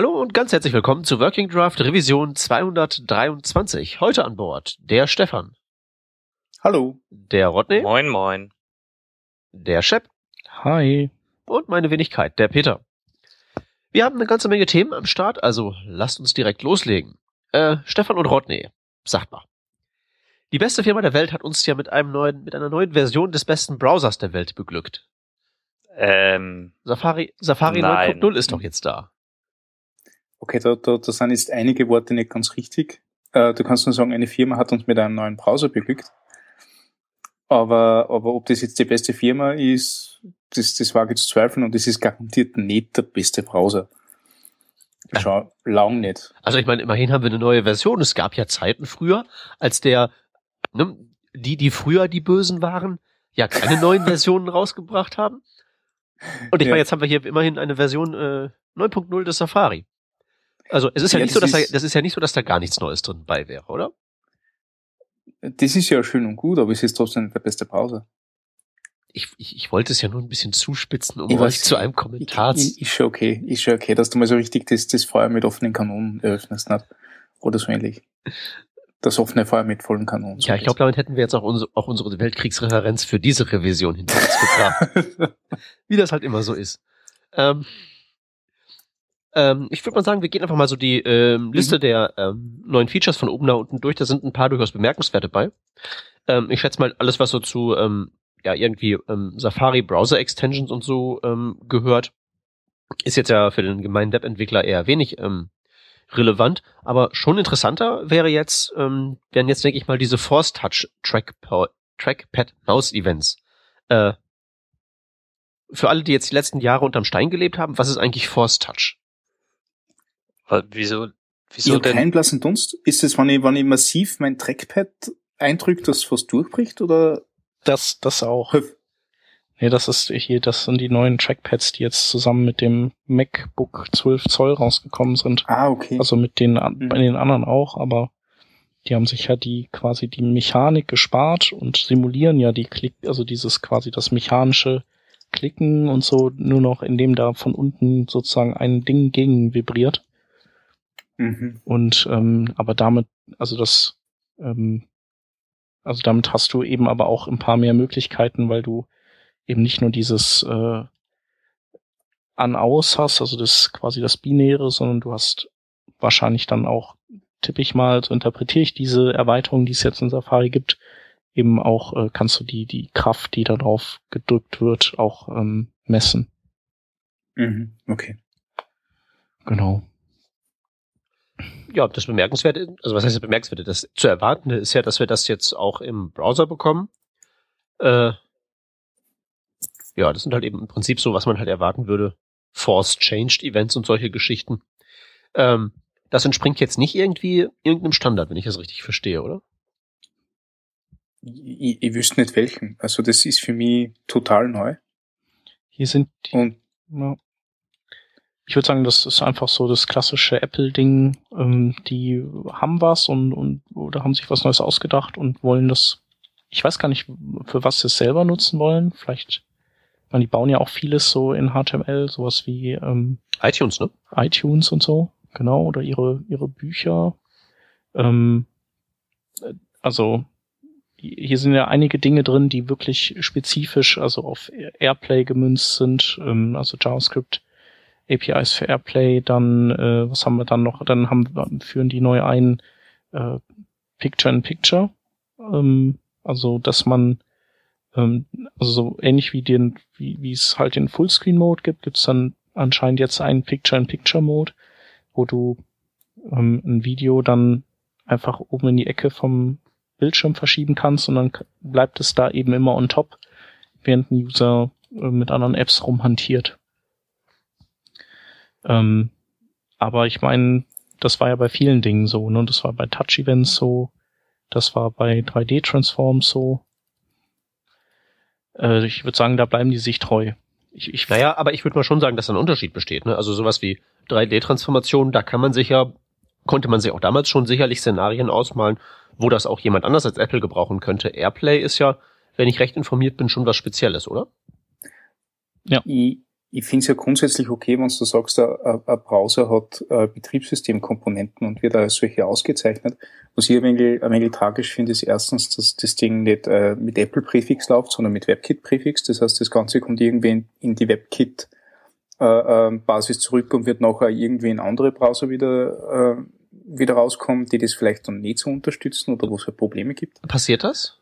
Hallo und ganz herzlich willkommen zu Working Draft Revision 223. Heute an Bord der Stefan. Hallo. Der Rodney. Moin, moin. Der Shep. Hi. Und meine Wenigkeit, der Peter. Wir haben eine ganze Menge Themen am Start, also lasst uns direkt loslegen. Äh, Stefan und Rodney, sagt mal. Die beste Firma der Welt hat uns ja mit einem neuen, mit einer neuen Version des besten Browsers der Welt beglückt. Ähm, Safari, Safari Nein. 9.0 ist doch jetzt da. Okay, da, da, da sind jetzt einige Worte nicht ganz richtig. Äh, du kannst nur sagen, eine Firma hat uns mit einem neuen Browser beglückt. Aber, aber ob das jetzt die beste Firma ist, das, das wage ich zu zweifeln und das ist garantiert nicht der beste Browser. Schau, lang nicht. Also ich meine, immerhin haben wir eine neue Version. Es gab ja Zeiten früher, als der, ne, die, die früher die Bösen waren, ja keine neuen Versionen rausgebracht haben. Und ich Ja. meine, jetzt haben wir hier immerhin eine Version äh, 9.0 des Safari. Also es ist ja, Ja, nicht so, das dass da, ist- das ist ja nicht so, dass da gar nichts Neues drin bei wäre, oder? Das ist ja schön und gut, aber es ist trotzdem nicht der beste Browser. Ich, ich, ich wollte es ja nur ein bisschen zuspitzen, um Ich euch weiß, zu einem Kommentar zu. ich, ist schon okay, ist schon okay, dass du mal so richtig das, das Feuer mit offenen Kanonen eröffnest, nicht? Oder so ähnlich. Das offene Feuer mit vollen Kanonen. Ja, ich glaube, damit hätten wir jetzt auch, unsere auch unsere Weltkriegsreferenz für diese Revision hinter uns gebracht. wie das halt immer so ist. Ähm, ähm, ich würde mal sagen, wir gehen einfach mal so die ähm, Liste der ähm, neuen Features von oben nach unten durch. Da sind ein paar durchaus bemerkenswerte bei. Ähm, ich schätze mal, alles, was so zu ähm, ja irgendwie ähm, Safari Browser Extensions und so ähm, gehört, ist jetzt ja für den gemeinen Webentwickler eher wenig ähm, relevant, aber schon interessanter wäre jetzt, ähm, wären jetzt, denke ich mal, diese Force Touch Trackpad, Trackpad Mouse Events. Äh, für alle, die jetzt die letzten Jahre unterm Stein gelebt haben, was ist eigentlich Force Touch? Wieso, Ich wieso habe denn? keinen blassen Dunst. Ist es, wenn ich, wenn ich massiv mein Trackpad eindrückt, dass was durchbricht oder? Das, das auch. Nee, das ist hier, das sind die neuen Trackpads, die jetzt zusammen mit dem MacBook 12 Zoll rausgekommen sind. Ah, okay. Also mit den, Mhm. bei den anderen auch, aber die haben sich ja die quasi die Mechanik gespart und simulieren ja die Klick, also dieses quasi das mechanische Klicken und so nur noch, indem da von unten sozusagen ein Ding gegen vibriert. Mhm. Und ähm, aber damit, also das, ähm, also damit hast du eben aber auch ein paar mehr Möglichkeiten, weil du eben nicht nur dieses äh, An-Aus hast, also das quasi das Binäre, sondern du hast wahrscheinlich dann auch, tippe ich mal, so interpretiere ich diese Erweiterung, die es jetzt in Safari gibt, eben auch äh, kannst du die die Kraft, die da drauf gedrückt wird, auch ähm, messen. Mhm. Okay. Genau. Ja, das Bemerkenswerte, also was heißt das Bemerkenswerte? Das zu erwartende ist ja, dass wir das jetzt auch im Browser bekommen. Äh, ja, das sind halt eben im Prinzip so, was man halt erwarten würde. Force Changed Events und solche Geschichten. Ähm, das entspringt jetzt nicht irgendwie irgendeinem Standard, wenn ich das richtig verstehe, oder? Ich, ich, ich wüsste nicht welchen. Also das ist für mich total neu. Hier sind die Und Ja. Ich würde sagen, das ist einfach so das klassische Apple-Ding. Ähm, die haben was und, und oder haben sich was Neues ausgedacht und wollen das. Ich weiß gar nicht, für was sie es selber nutzen wollen. Vielleicht, ich meine, die bauen ja auch vieles so in HTML, sowas wie ähm, iTunes, ne? iTunes und so, genau, oder ihre, ihre Bücher. Ähm, äh, also hier sind ja einige Dinge drin, die wirklich spezifisch, also auf Airplay gemünzt sind, ähm, also JavaScript APIs für Airplay, dann, äh, was haben wir dann noch? Dann haben führen die neu ein äh, Picture in Picture. Ähm, also, dass man ähm, also so ähnlich wie den, wie, wie es halt den Fullscreen-Mode gibt, gibt es dann anscheinend jetzt einen Picture-in-Picture-Mode, wo du ähm, ein Video dann einfach oben in die Ecke vom Bildschirm verschieben kannst und dann bleibt es da eben immer on top, während ein User äh, mit anderen Apps rumhantiert. Ähm, aber ich meine, das war ja bei vielen Dingen so, ne? Das war bei Touch-Events so, das war bei 3D-Transforms so. Äh, ich würde sagen, da bleiben die sich treu. Ich, ich, Naja, aber ich würde mal schon sagen, dass da ein Unterschied besteht. Ne? Also sowas wie 3D-Transformation, da kann man sich ja, konnte man sich auch damals schon sicherlich Szenarien ausmalen, wo das auch jemand anders als Apple gebrauchen könnte. Airplay ist ja, wenn ich recht informiert bin, schon was Spezielles, oder? ich, ich finde es ja grundsätzlich okay, wenn du sagst, ein, ein Browser hat äh, Betriebssystemkomponenten und wird als solche ausgezeichnet. Was ich ein wenig, tragisch finde, ist erstens, dass das Ding nicht äh, mit Apple-Präfix läuft, sondern mit WebKit-Präfix. Das heißt, das Ganze kommt irgendwie in, in die WebKit-Basis äh, zurück und wird nachher irgendwie in andere Browser wieder, äh, wieder rauskommen, die das vielleicht dann nicht so unterstützen oder wo es halt Probleme gibt. Passiert das?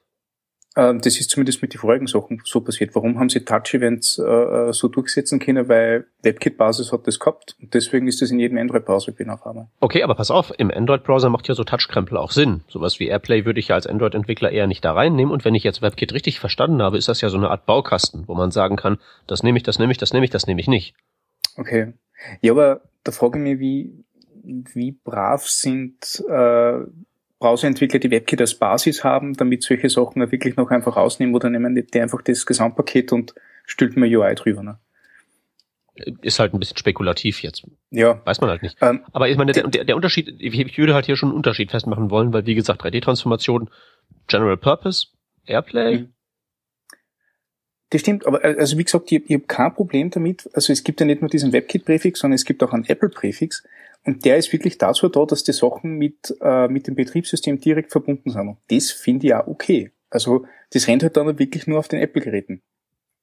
Ähm, das ist zumindest mit den vorigen Sachen so passiert. Warum haben sie Touch-Events äh, so durchsetzen können? Weil WebKit-Basis hat das gehabt und deswegen ist das in jedem Android-Browser bin auf einmal. Okay, aber pass auf, im Android-Browser macht ja so Touch-Krempel auch Sinn. Sowas wie AirPlay würde ich ja als Android-Entwickler eher nicht da reinnehmen und wenn ich jetzt WebKit richtig verstanden habe, ist das ja so eine Art Baukasten, wo man sagen kann, das nehme ich, das nehme ich, das nehme ich, das nehme ich nicht. Okay. Ja, aber da frage ich mich, wie, wie brav sind äh, Browserentwickler die WebKit als Basis haben, damit solche Sachen wirklich noch einfach rausnehmen oder nehmen die einfach das Gesamtpaket und stülpen mir UI drüber. Ne? Ist halt ein bisschen spekulativ jetzt. Ja. Weiß man halt nicht. Ähm, Aber ich meine, der, der, der Unterschied, ich würde halt hier schon einen Unterschied festmachen wollen, weil wie gesagt, 3D-Transformation, General Purpose, Airplay. Mhm. Das stimmt, aber äh, also wie gesagt, ich, ich habe kein Problem damit. Also es gibt ja nicht nur diesen WebKit-Präfix, sondern es gibt auch einen Apple-Präfix. Und der ist wirklich dazu da, dass die Sachen mit, äh, mit dem Betriebssystem direkt verbunden sind. Und das finde ich auch okay. Also das rennt halt dann wirklich nur auf den Apple-Geräten.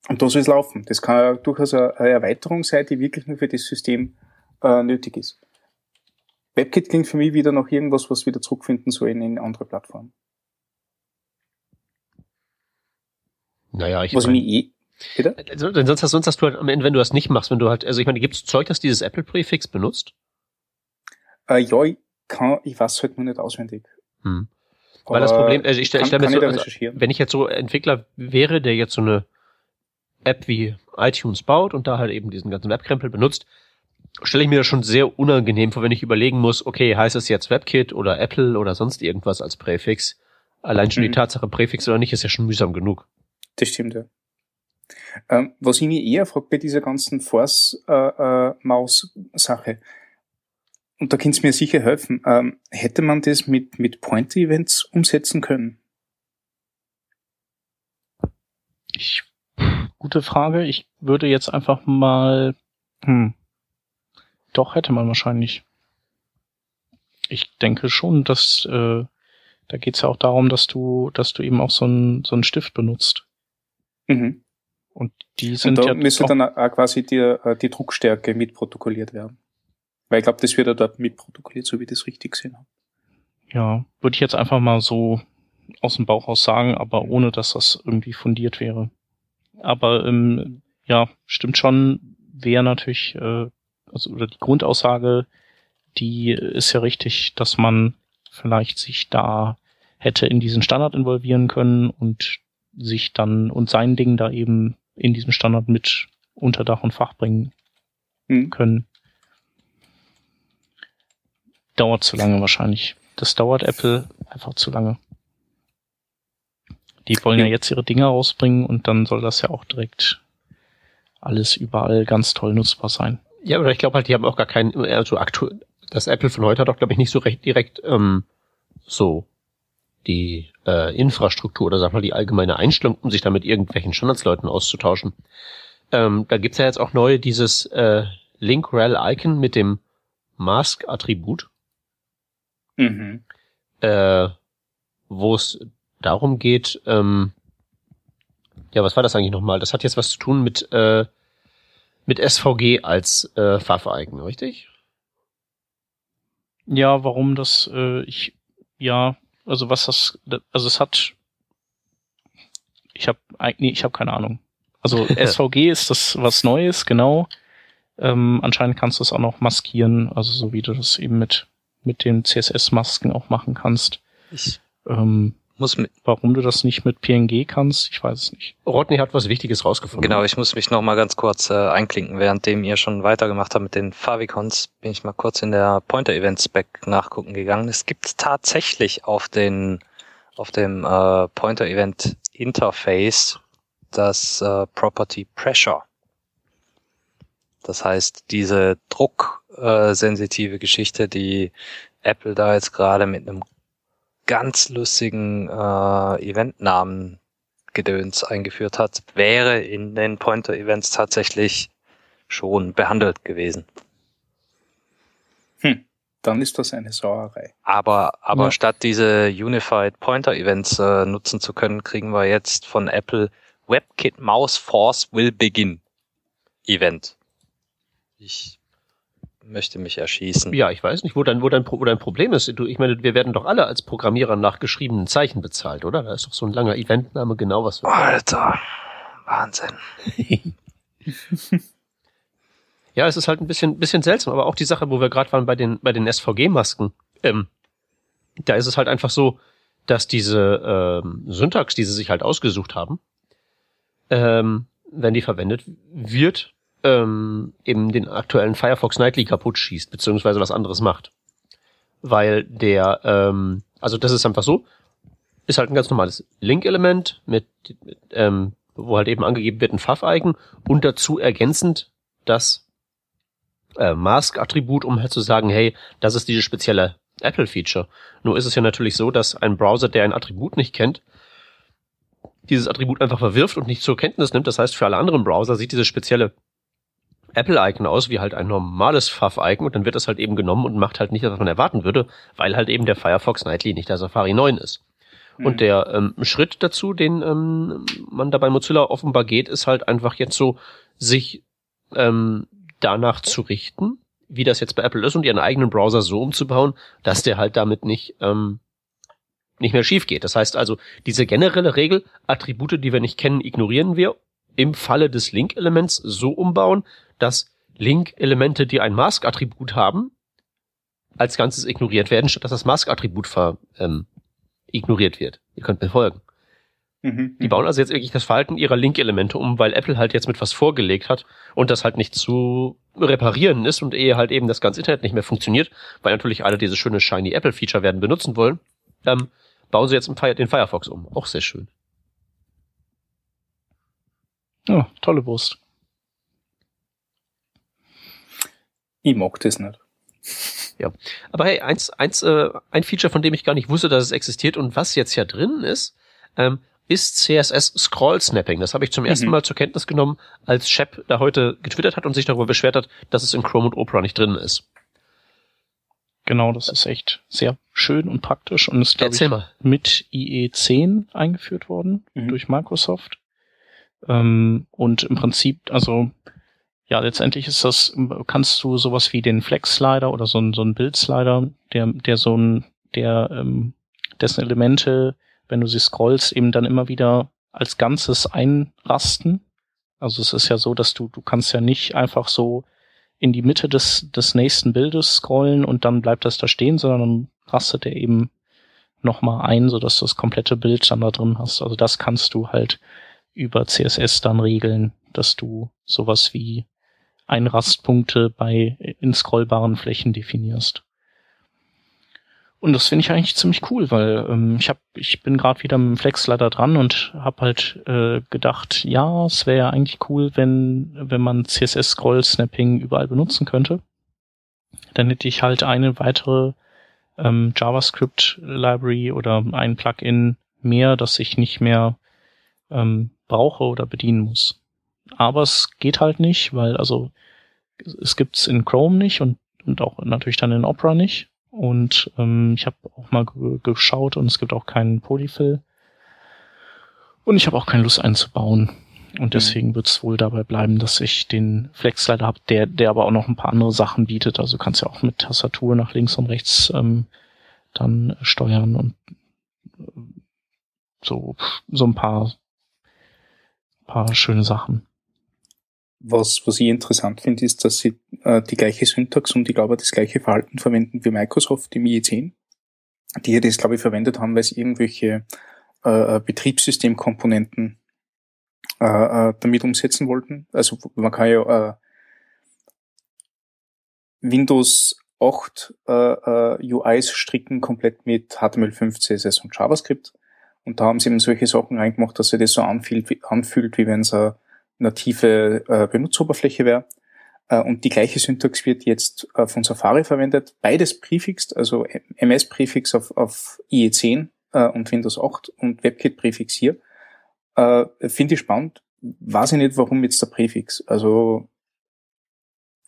Und da soll es laufen. Das kann ja durchaus eine Erweiterung sein, die wirklich nur für das System äh, nötig ist. WebKit klingt für mich wieder nach irgendwas, was wieder zurückfinden soll in, in andere Plattformen. Naja, ich was mein, mich eh Bitte? Also, denn sonst hast, sonst hast du halt am Ende, wenn du das nicht machst, wenn du halt, also ich meine, gibt es Zeug, das dieses Apple-Präfix benutzt? Äh, ja, ich kann, ich weiß halt nur nicht auswendig. Hm. Weil das Problem, also ich stelle stell mir so, also, wenn ich jetzt so Entwickler wäre, der jetzt so eine App wie iTunes baut und da halt eben diesen ganzen Webkrempel benutzt, stelle ich mir das schon sehr unangenehm vor, wenn ich überlegen muss, okay, heißt es jetzt WebKit oder Apple oder sonst irgendwas als Präfix? Allein schon mhm. die Tatsache Präfix oder nicht ist ja schon mühsam genug. Das stimmt, ja. Ähm, was ich mir eher frage bei dieser ganzen Force-Maus-Sache, äh, äh, und da könnt ihr mir sicher helfen, ähm, hätte man das mit, mit Pointer-Events umsetzen können? Ich, gute Frage. Ich würde jetzt einfach mal, hm, doch hätte man wahrscheinlich. Ich denke schon, dass, äh, da geht's ja auch darum, dass du, dass du eben auch so einen so einen Stift benutzt. Mhm. Und die sind und da ja müsste dann auch quasi die, äh, die Druckstärke mitprotokolliert werden. Weil ich glaube, das wird ja dort mitprotokolliert, so wie ich das richtig gesehen habe. Ja, würde ich jetzt einfach mal so aus dem Bauch aus sagen, aber ohne dass das irgendwie fundiert wäre. Aber ähm, ja, stimmt schon, wäre natürlich, äh, also oder die Grundaussage, die ist ja richtig, dass man vielleicht sich da hätte in diesen Standard involvieren können und sich dann und sein Ding da eben in diesem Standard mit unter Dach und Fach bringen hm. können dauert zu lange wahrscheinlich. Das dauert Apple einfach zu lange. Die wollen ja. jetzt ihre Dinge rausbringen und dann soll das ja auch direkt alles überall ganz toll nutzbar sein. Ja, aber ich glaube halt, die haben auch gar keinen, also aktuell, das Apple von heute hat auch, glaube ich, nicht so recht direkt ähm, so die äh, Infrastruktur oder sag mal die allgemeine Einstellung, um sich da mit irgendwelchen Standardsleuten auszutauschen. Ähm, da gibt's ja jetzt auch neu dieses äh, Link-Rel-Icon mit dem Mask-Attribut. Mhm. Äh, wo es darum geht, ähm, ja, was war das eigentlich nochmal? Das hat jetzt was zu tun mit, äh, mit SVG als äh, Pfaffe-Icon, richtig? Ja, warum das, äh, ich, ja, also was das, also es hat, ich habe, nee, ich habe keine Ahnung. Also SVG ist das was Neues, genau. Ähm, anscheinend kannst du es auch noch maskieren, also so wie du das eben mit mit den CSS-Masken auch machen kannst. Ich ähm, muss mit warum du das nicht mit PNG kannst, ich weiß es nicht. Rodney hat was Wichtiges rausgefunden. Genau, ich muss mich noch mal ganz kurz äh, einklinken, währenddem ihr schon weitergemacht habt mit den Favicons, bin ich mal kurz in der Pointer Event Spec nachgucken gegangen. Es gibt tatsächlich auf den auf dem äh, Pointer Event Interface das äh, Property Pressure. Das heißt, diese drucksensitive Geschichte, die Apple da jetzt gerade mit einem ganz lustigen äh, Eventnamen Gedöns eingeführt hat, wäre in den Pointer-Events tatsächlich schon behandelt gewesen. Hm, dann ist das eine Sauerei. Aber, aber Ja. statt diese Unified Pointer Events äh, nutzen zu können, kriegen wir jetzt von Apple WebKit Mouse Force will begin Event. Ich möchte mich erschießen. Ja, ich weiß nicht, wo dein, wo dein, wo dein Problem ist. Du, ich meine, wir werden doch alle als Programmierer nach geschriebenen Zeichen bezahlt, oder? Da ist doch so ein langer Eventname genau was für. Alter, Wahnsinn. Ja, es ist halt ein bisschen, bisschen seltsam, aber auch die Sache, wo wir gerade waren bei den, bei den SVG-Masken, ähm, da ist es halt einfach so, dass diese ähm, Syntax, die sie sich halt ausgesucht haben, ähm, wenn die verwendet wird, ähm, eben den aktuellen Firefox Nightly kaputt schießt, beziehungsweise was anderes macht. Weil der, ähm, also das ist einfach so, ist halt ein ganz normales Link-Element mit, mit ähm, wo halt eben angegeben wird ein Pfaff-Icon und dazu ergänzend das äh, Mask-Attribut, um halt zu sagen, hey, das ist dieses spezielle Apple-Feature. Nur ist es ja natürlich so, dass ein Browser, der ein Attribut nicht kennt, dieses Attribut einfach verwirft und nicht zur Kenntnis nimmt. Das heißt, für alle anderen Browser sieht dieses spezielle Apple-Icon aus wie halt ein normales Pfaff-Icon und dann wird das halt eben genommen und macht halt nicht was man erwarten würde, weil halt eben der Firefox Nightly nicht der Safari 9 ist. Und der ähm, Schritt dazu, den ähm, man da bei Mozilla offenbar geht, ist halt einfach jetzt so, sich ähm, danach zu richten, wie das jetzt bei Apple ist und ihren eigenen Browser so umzubauen, dass der halt damit nicht ähm, nicht mehr schief geht. Das heißt also, diese generelle Regel, Attribute, die wir nicht kennen, ignorieren wir im Falle des Link-Elements so umbauen, dass Link-Elemente, die ein Mask-Attribut haben, als Ganzes ignoriert werden, statt dass das Mask-Attribut ähm, ignoriert wird. Ihr könnt mir folgen. Mhm. Die bauen also jetzt wirklich das Verhalten ihrer Link-Elemente um, weil Apple halt jetzt mit was vorgelegt hat und das halt nicht zu reparieren ist und ehe halt eben das ganze Internet nicht mehr funktioniert, weil natürlich alle dieses schöne shiny Apple-Feature werden benutzen wollen, ähm, bauen sie jetzt den Firefox um. Auch sehr schön. Ja, tolle Wurst. Ich mag das nicht. Aber hey, eins, eins, äh, ein Feature, von dem ich gar nicht wusste, dass es existiert und was jetzt ja drin ist, ähm, ist CSS Scroll Snapping. Das habe ich zum ersten Mhm. Mal zur Kenntnis genommen, als Shep da heute getwittert hat und sich darüber beschwert hat, dass es in Chrome und Opera nicht drin ist. Genau, das ist echt sehr schön und praktisch und ist, glaube ich, mal. mit IE10 eingeführt worden Mhm. durch Microsoft. Ähm, und im Prinzip, also ja, letztendlich ist das, kannst du sowas wie den Flex-Slider oder so so ein Bild-Slider, der, der so ein, der, ähm, dessen Elemente, wenn du sie scrollst, eben dann immer wieder als Ganzes einrasten. Also es ist ja so, dass du, du kannst ja nicht einfach so in die Mitte des, des nächsten Bildes scrollen und dann bleibt das da stehen, sondern dann rastet er eben nochmal ein, sodass du das komplette Bild dann da drin hast. Also das kannst du halt über CSS dann regeln, dass du sowas wie Einrastpunkte bei in scrollbaren Flächen definierst. Und das finde ich eigentlich ziemlich cool, weil ähm, ich hab, ich bin gerade wieder mit dem Flexslider dran und habe halt äh, gedacht, ja, es wäre ja eigentlich cool, wenn wenn man CSS Scroll Snapping überall benutzen könnte. Dann hätte ich halt eine weitere ähm, JavaScript Library oder ein Plugin mehr, das ich nicht mehr ähm, brauche oder bedienen muss. Aber es geht halt nicht, weil also es gibt's in Chrome nicht und, und auch natürlich dann in Opera nicht. Und ähm, ich habe auch mal ge geschaut und es gibt auch keinen Polyfill. Und ich habe auch keine Lust einzubauen. Und deswegen wird es wohl dabei bleiben, dass ich den Flex-Slider habe, der, der aber auch noch ein paar andere Sachen bietet. Also kannst ja auch mit Tastatur nach links und rechts ähm, dann steuern und äh, so, so ein paar, paar schöne Sachen. Was, was ich interessant finde, ist, dass sie äh, die gleiche Syntax und ich glaube das gleiche Verhalten verwenden wie Microsoft im IE10, die ja das, glaube ich, verwendet haben, weil sie irgendwelche äh, Betriebssystemkomponenten äh, äh, damit umsetzen wollten. Also man kann ja äh, Windows 8 äh, äh, UIs stricken komplett mit HTML5, CSS und JavaScript. Und da haben sie eben solche Sachen reingemacht, dass sich das so anfühlt, wie, anfühlt, wie wenn es eine native äh, Benutzeroberfläche wäre. Äh, und die gleiche Syntax wird jetzt äh, von Safari verwendet. Beides Präfix, also MS-Präfix auf, auf IE10 äh, und Windows 8 und WebKit-Präfix hier. Äh, Finde ich spannend. Weiß ich nicht, warum jetzt der Präfix. Also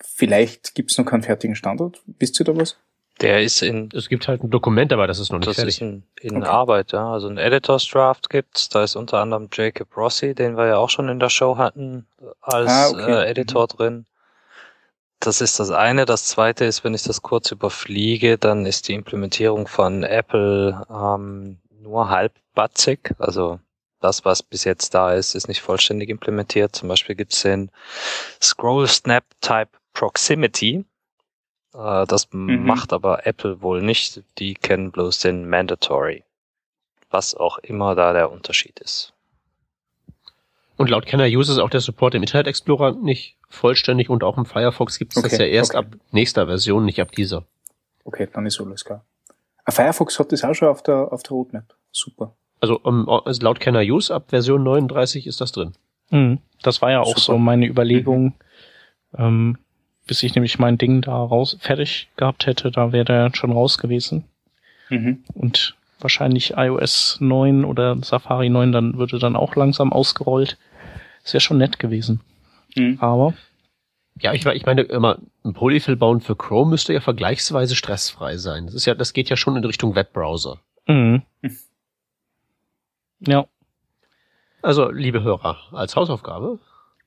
vielleicht gibt's noch keinen fertigen Standard. Wisst ihr da was? Der ist in, Es gibt halt ein Dokument, aber das ist noch nicht das fertig. ist in, in Okay. Arbeit, ja. Also ein Editors Draft gibt's. Da ist unter anderem Jacob Rossi, den wir ja auch schon in der Show hatten, als Ah, okay. äh, Editor drin. Das ist das eine. Das zweite ist, wenn ich das kurz überfliege, dann ist die Implementierung von Apple ähm, nur halbbatzig. Also das, was bis jetzt da ist, ist nicht vollständig implementiert. Zum Beispiel gibt's den Scroll Snap Type Proximity. Äh, das Mhm. macht aber Apple wohl nicht. Die kennen bloß den Mandatory. Was auch immer da der Unterschied ist. Und laut Kenner Use ist auch der Support im Internet Explorer nicht vollständig und auch im Firefox gibt es das ja Okay, erst okay. ab nächster Version, nicht ab dieser. Okay, dann ist alles klar. Ah, Firefox hat das auch schon auf der, auf der Roadmap. Super. Also, um, also laut Kenner Use ab Version 39 ist das drin. Mhm. Das war ja auch Super. so meine Überlegung, ähm, bis ich nämlich mein Ding da raus fertig gehabt hätte, da wäre der schon raus gewesen. Mhm. Und wahrscheinlich iOS 9 oder Safari 9 dann würde dann auch langsam ausgerollt. Das wäre schon nett gewesen. Mhm. Aber Ja, ich, ich meine immer, ein Polyfill bauen für Chrome müsste ja vergleichsweise stressfrei sein. Das ist ja, das geht ja schon in Richtung Webbrowser. mhm. ja, Also, liebe Hörer, als Hausaufgabe,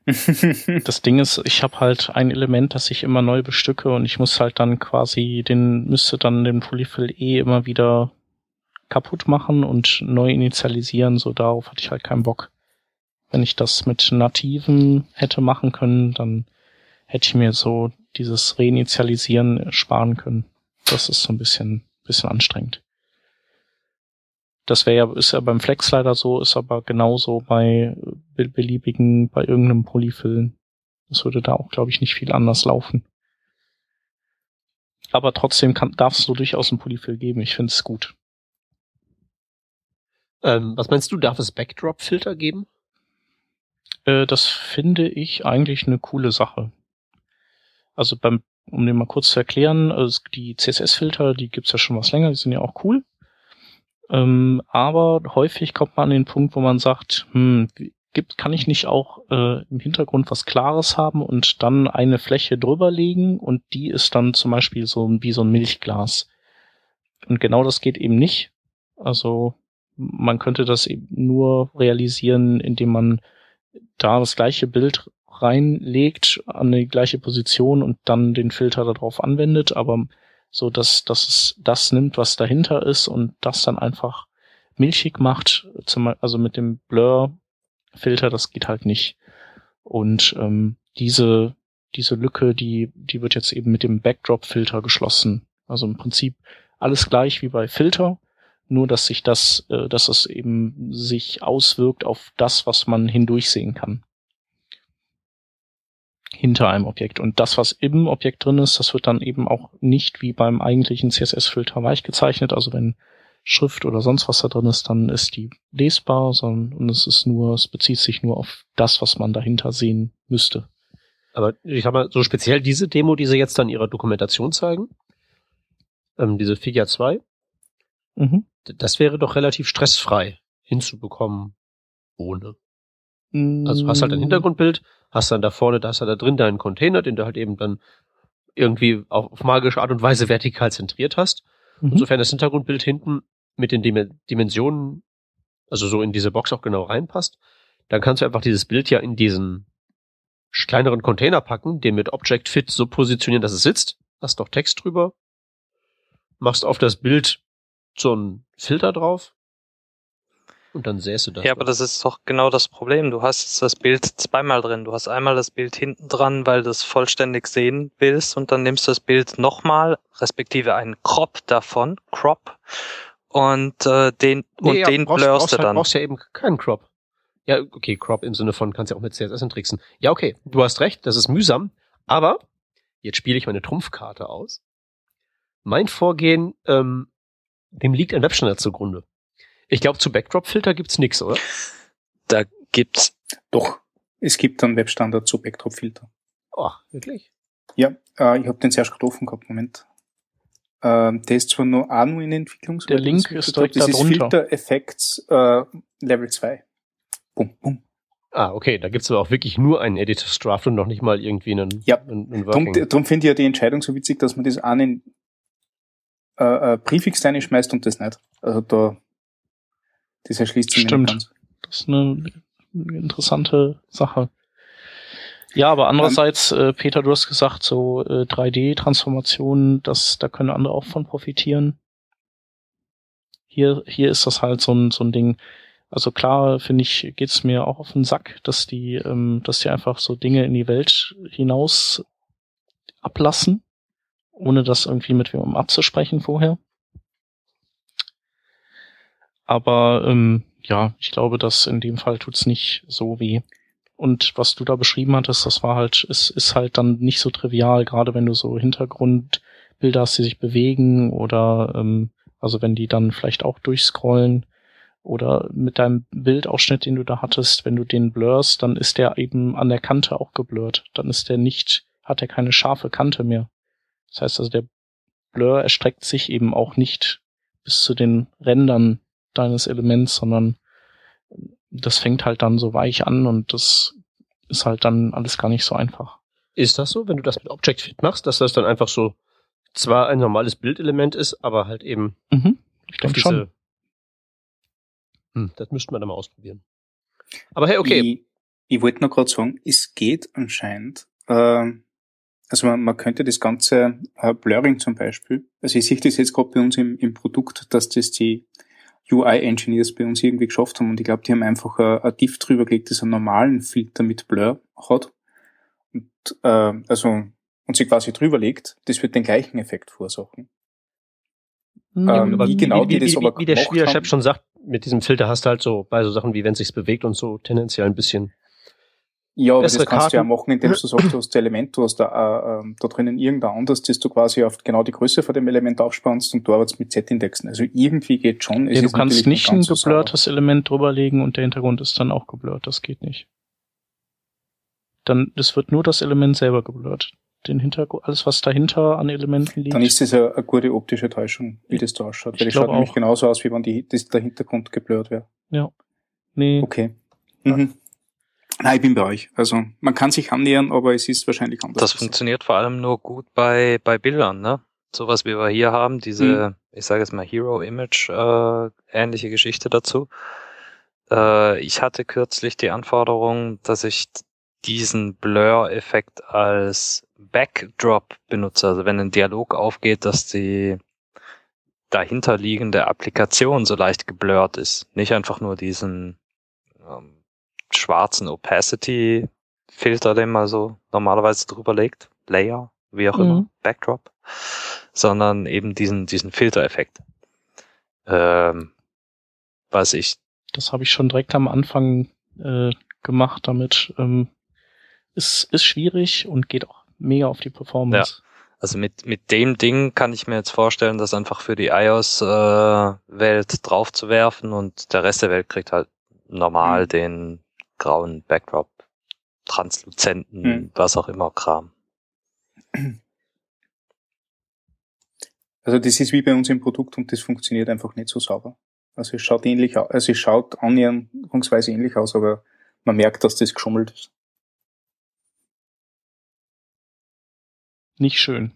das Ding ist, ich habe halt ein Element, das ich immer neu bestücke und ich muss halt dann quasi den, müsste dann den Polyfill eh immer wieder kaputt machen und neu initialisieren, so darauf hatte ich halt keinen Bock. Wenn ich das mit nativen hätte machen können, dann hätte ich mir so dieses Reinitialisieren sparen können. Das ist so ein bisschen, bisschen anstrengend. Das wäre ja, ist ja beim Flex leider so, ist aber genauso bei be- beliebigen, bei irgendeinem Polyfill. Das würde da auch, glaube ich, nicht viel anders laufen. Aber trotzdem darf es so durchaus einen Polyfill geben. Ich finde es gut. ähm, was meinst du, darf es Backdrop-Filter geben? Äh, das finde ich eigentlich eine coole Sache. Also beim, um den mal kurz zu erklären, es- die CSS-Filter, die gibt's ja schon was länger, die sind ja auch cool. Ähm, aber häufig kommt man an den Punkt, wo man sagt, hm, gibt, kann ich nicht auch äh, im Hintergrund was Klares haben und dann eine Fläche drüber legen und die ist dann zum Beispiel so wie so ein Milchglas. Und genau das geht eben nicht. Also man könnte das eben nur realisieren, indem man da das gleiche Bild reinlegt an die gleiche Position und dann den Filter darauf anwendet, aber so, dass, dass es das nimmt, was dahinter ist und das dann einfach milchig macht, zum, also mit dem Blur-Filter, das geht halt nicht. Und ähm, diese, diese Lücke, die, die wird jetzt eben mit dem Backdrop-Filter geschlossen. Also im Prinzip alles gleich wie bei Filter, nur dass sich das, äh, dass es eben sich auswirkt auf das, was man hindurchsehen kann. Hinter einem Objekt. Und das, was im Objekt drin ist, das wird dann eben auch nicht wie beim eigentlichen CSS-Filter weich gezeichnet. Also wenn Schrift oder sonst was da drin ist, dann ist die lesbar, sondern und es ist nur, es bezieht sich nur auf das, was man dahinter sehen müsste. Aber ich sag mal, so speziell diese Demo, die sie jetzt dann in ihrer Dokumentation zeigen, ähm, diese Figure 2, Mhm. das wäre doch relativ stressfrei hinzubekommen ohne. Also hast halt ein Hintergrundbild, hast dann da vorne, da hast du da drin deinen Container, den du halt eben dann irgendwie auf, auf magische Art und Weise vertikal zentriert hast. Mhm. Und sofern das Hintergrundbild hinten mit den Dim Dimensionen, also so in diese Box auch genau reinpasst, dann kannst du einfach dieses Bild ja in diesen kleineren Container packen, den mit Object Fit so positionieren, dass es sitzt, hast noch Text drüber, machst auf das Bild so einen Filter drauf und dann du das. Ja, aber das ist doch genau das Problem. Du hast jetzt das Bild zweimal drin. Du hast einmal das Bild hinten dran, weil du es vollständig sehen willst und dann nimmst du das Bild nochmal, respektive einen Crop davon, Crop, und äh, den und Nee, ja, den brauchst, blurst brauchst, du halt, dann. brauchst ja eben keinen Crop. Ja, okay, Crop im Sinne von, kannst ja auch mit CSS tricksen. Ja, okay, du hast recht, das ist mühsam, aber jetzt spiele ich meine Trumpfkarte aus. Mein Vorgehen, ähm, dem liegt ein Webstandard zugrunde. Ich glaube, zu Backdrop-Filter gibt's nix, oder? Da gibt's Doch, es gibt einen Webstandard zu Backdrop-Filter. Oh, wirklich? Ja, äh, ich habe den zuerst gerade offen gehabt, Moment. Ähm, der ist zwar nur auch nur in Entwicklung. Der Link ist direkt Das da ist drunter. Filter Effects äh, Level 2. Bum, bum. Ah, okay, da gibt's aber auch wirklich nur einen Editor's Draft und noch nicht mal irgendwie einen, Ja, einen, einen Darum, Working. darum finde ich ja die Entscheidung so witzig, dass man das einen äh, äh, Präfix reinschmeißt und das nicht. Also da, das erschließt sich Stimmt. ganz. Das ist eine, eine interessante Sache. Ja, aber andererseits, äh, Peter, du hast gesagt, so äh, 3D-Transformationen, das, da können andere auch von profitieren. Hier, hier ist das halt so ein, so ein Ding. Also klar, finde ich, geht's mir auch auf den Sack, dass die, ähm, dass die einfach so Dinge in die Welt hinaus ablassen, ohne das irgendwie mit wem abzusprechen vorher. Aber ähm, ja, ich glaube, dass in dem Fall tut's nicht so weh. Und was du da beschrieben hattest, das war halt, es ist halt dann nicht so trivial, gerade wenn du so Hintergrundbilder hast, die sich bewegen oder ähm, also wenn die dann vielleicht auch durchscrollen oder mit deinem Bildausschnitt, den du da hattest, wenn du den blurst, dann ist der eben an der Kante auch geblurrt. Dann ist der nicht, hat er keine scharfe Kante mehr. Das heißt also, der Blur erstreckt sich eben auch nicht bis zu den Rändern deines Elements, sondern das fängt halt dann so weich an und das ist halt dann alles gar nicht so einfach. Ist das so, wenn du das mit Object Fit machst, dass das dann einfach so zwar ein normales Bildelement ist, aber halt eben Mhm. Ich auf denke schon. Hm, das müssten wir dann mal ausprobieren. Aber hey, okay. Ich, ich wollte noch gerade sagen, es geht anscheinend, ähm, also man, man könnte das ganze äh, Blurring zum Beispiel, also ich sehe das jetzt gerade bei uns im, im Produkt, dass das die UI-Engineers bei uns irgendwie geschafft haben und ich glaube, die haben einfach ein, ein Diff drüber gelegt, das einen normalen Filter mit Blur hat und äh, also und sich quasi drüber legt, das wird den gleichen Effekt verursachen. Mhm. Ähm, wie genau die wie, das wie, aber wie wie der? Chef schon sagt, mit diesem Filter hast du halt so bei so Sachen wie wenn es sich bewegt und so tendenziell ein bisschen. Ja, aber das kannst du ja Karten. machen, indem du sagst, du hast ein Element, du hast da, äh, ähm, da drinnen irgendein anderes, das du quasi auf genau die Größe von dem Element aufspannst und du arbeitest mit Z-Indexen. Also irgendwie geht schon. Es Ja, du kannst nicht ein ganz so geblurrtes Element drüberlegen und der Hintergrund ist dann auch geblurrt. Das geht nicht. Dann, es wird nur das Element selber geblurrt. Den Hintergrund, alles was dahinter an Elementen liegt. Dann ist das eine, eine gute optische Täuschung, wie das da ausschaut. Ich Weil das glaub schaut nämlich auch. genauso aus, wie wenn die, das, der Hintergrund geblurrt wäre. nee, Okay. Mhm. Nein, ich bin bei euch. Also man kann sich annähern, aber es ist wahrscheinlich anders. Das funktioniert vor allem nur gut bei, bei Bildern, ne? Sowas wie wir hier haben, diese, ich sage jetzt mal Hero Image, äh, ähnliche Geschichte dazu. Äh, ich hatte kürzlich die Anforderung, dass ich diesen Blur-Effekt als Backdrop benutze. Also wenn ein Dialog aufgeht, dass die dahinterliegende Applikation so leicht geblurrt ist. Nicht einfach nur diesen ähm, schwarzen Opacity-Filter, den man so normalerweise drüber legt, Layer, wie auch Mhm. immer, Backdrop, sondern eben diesen, diesen Filtereffekt. Ähm, was ich, das habe ich schon direkt am Anfang äh, gemacht damit. Ähm, ist, ist schwierig und geht auch mega auf die Performance. also mit, mit dem Ding kann ich mir jetzt vorstellen, das einfach für die iOS-Welt drauf zu werfen und der Rest der Welt kriegt halt normal Mhm. den grauen Backdrop, transluzenten, Mhm. was auch immer Kram. Also das ist wie bei uns im Produkt und das funktioniert einfach nicht so sauber. Also es schaut ähnlich aus, also es schaut annäherungsweise ähnlich aus, aber man merkt, dass das geschummelt ist. Nicht schön.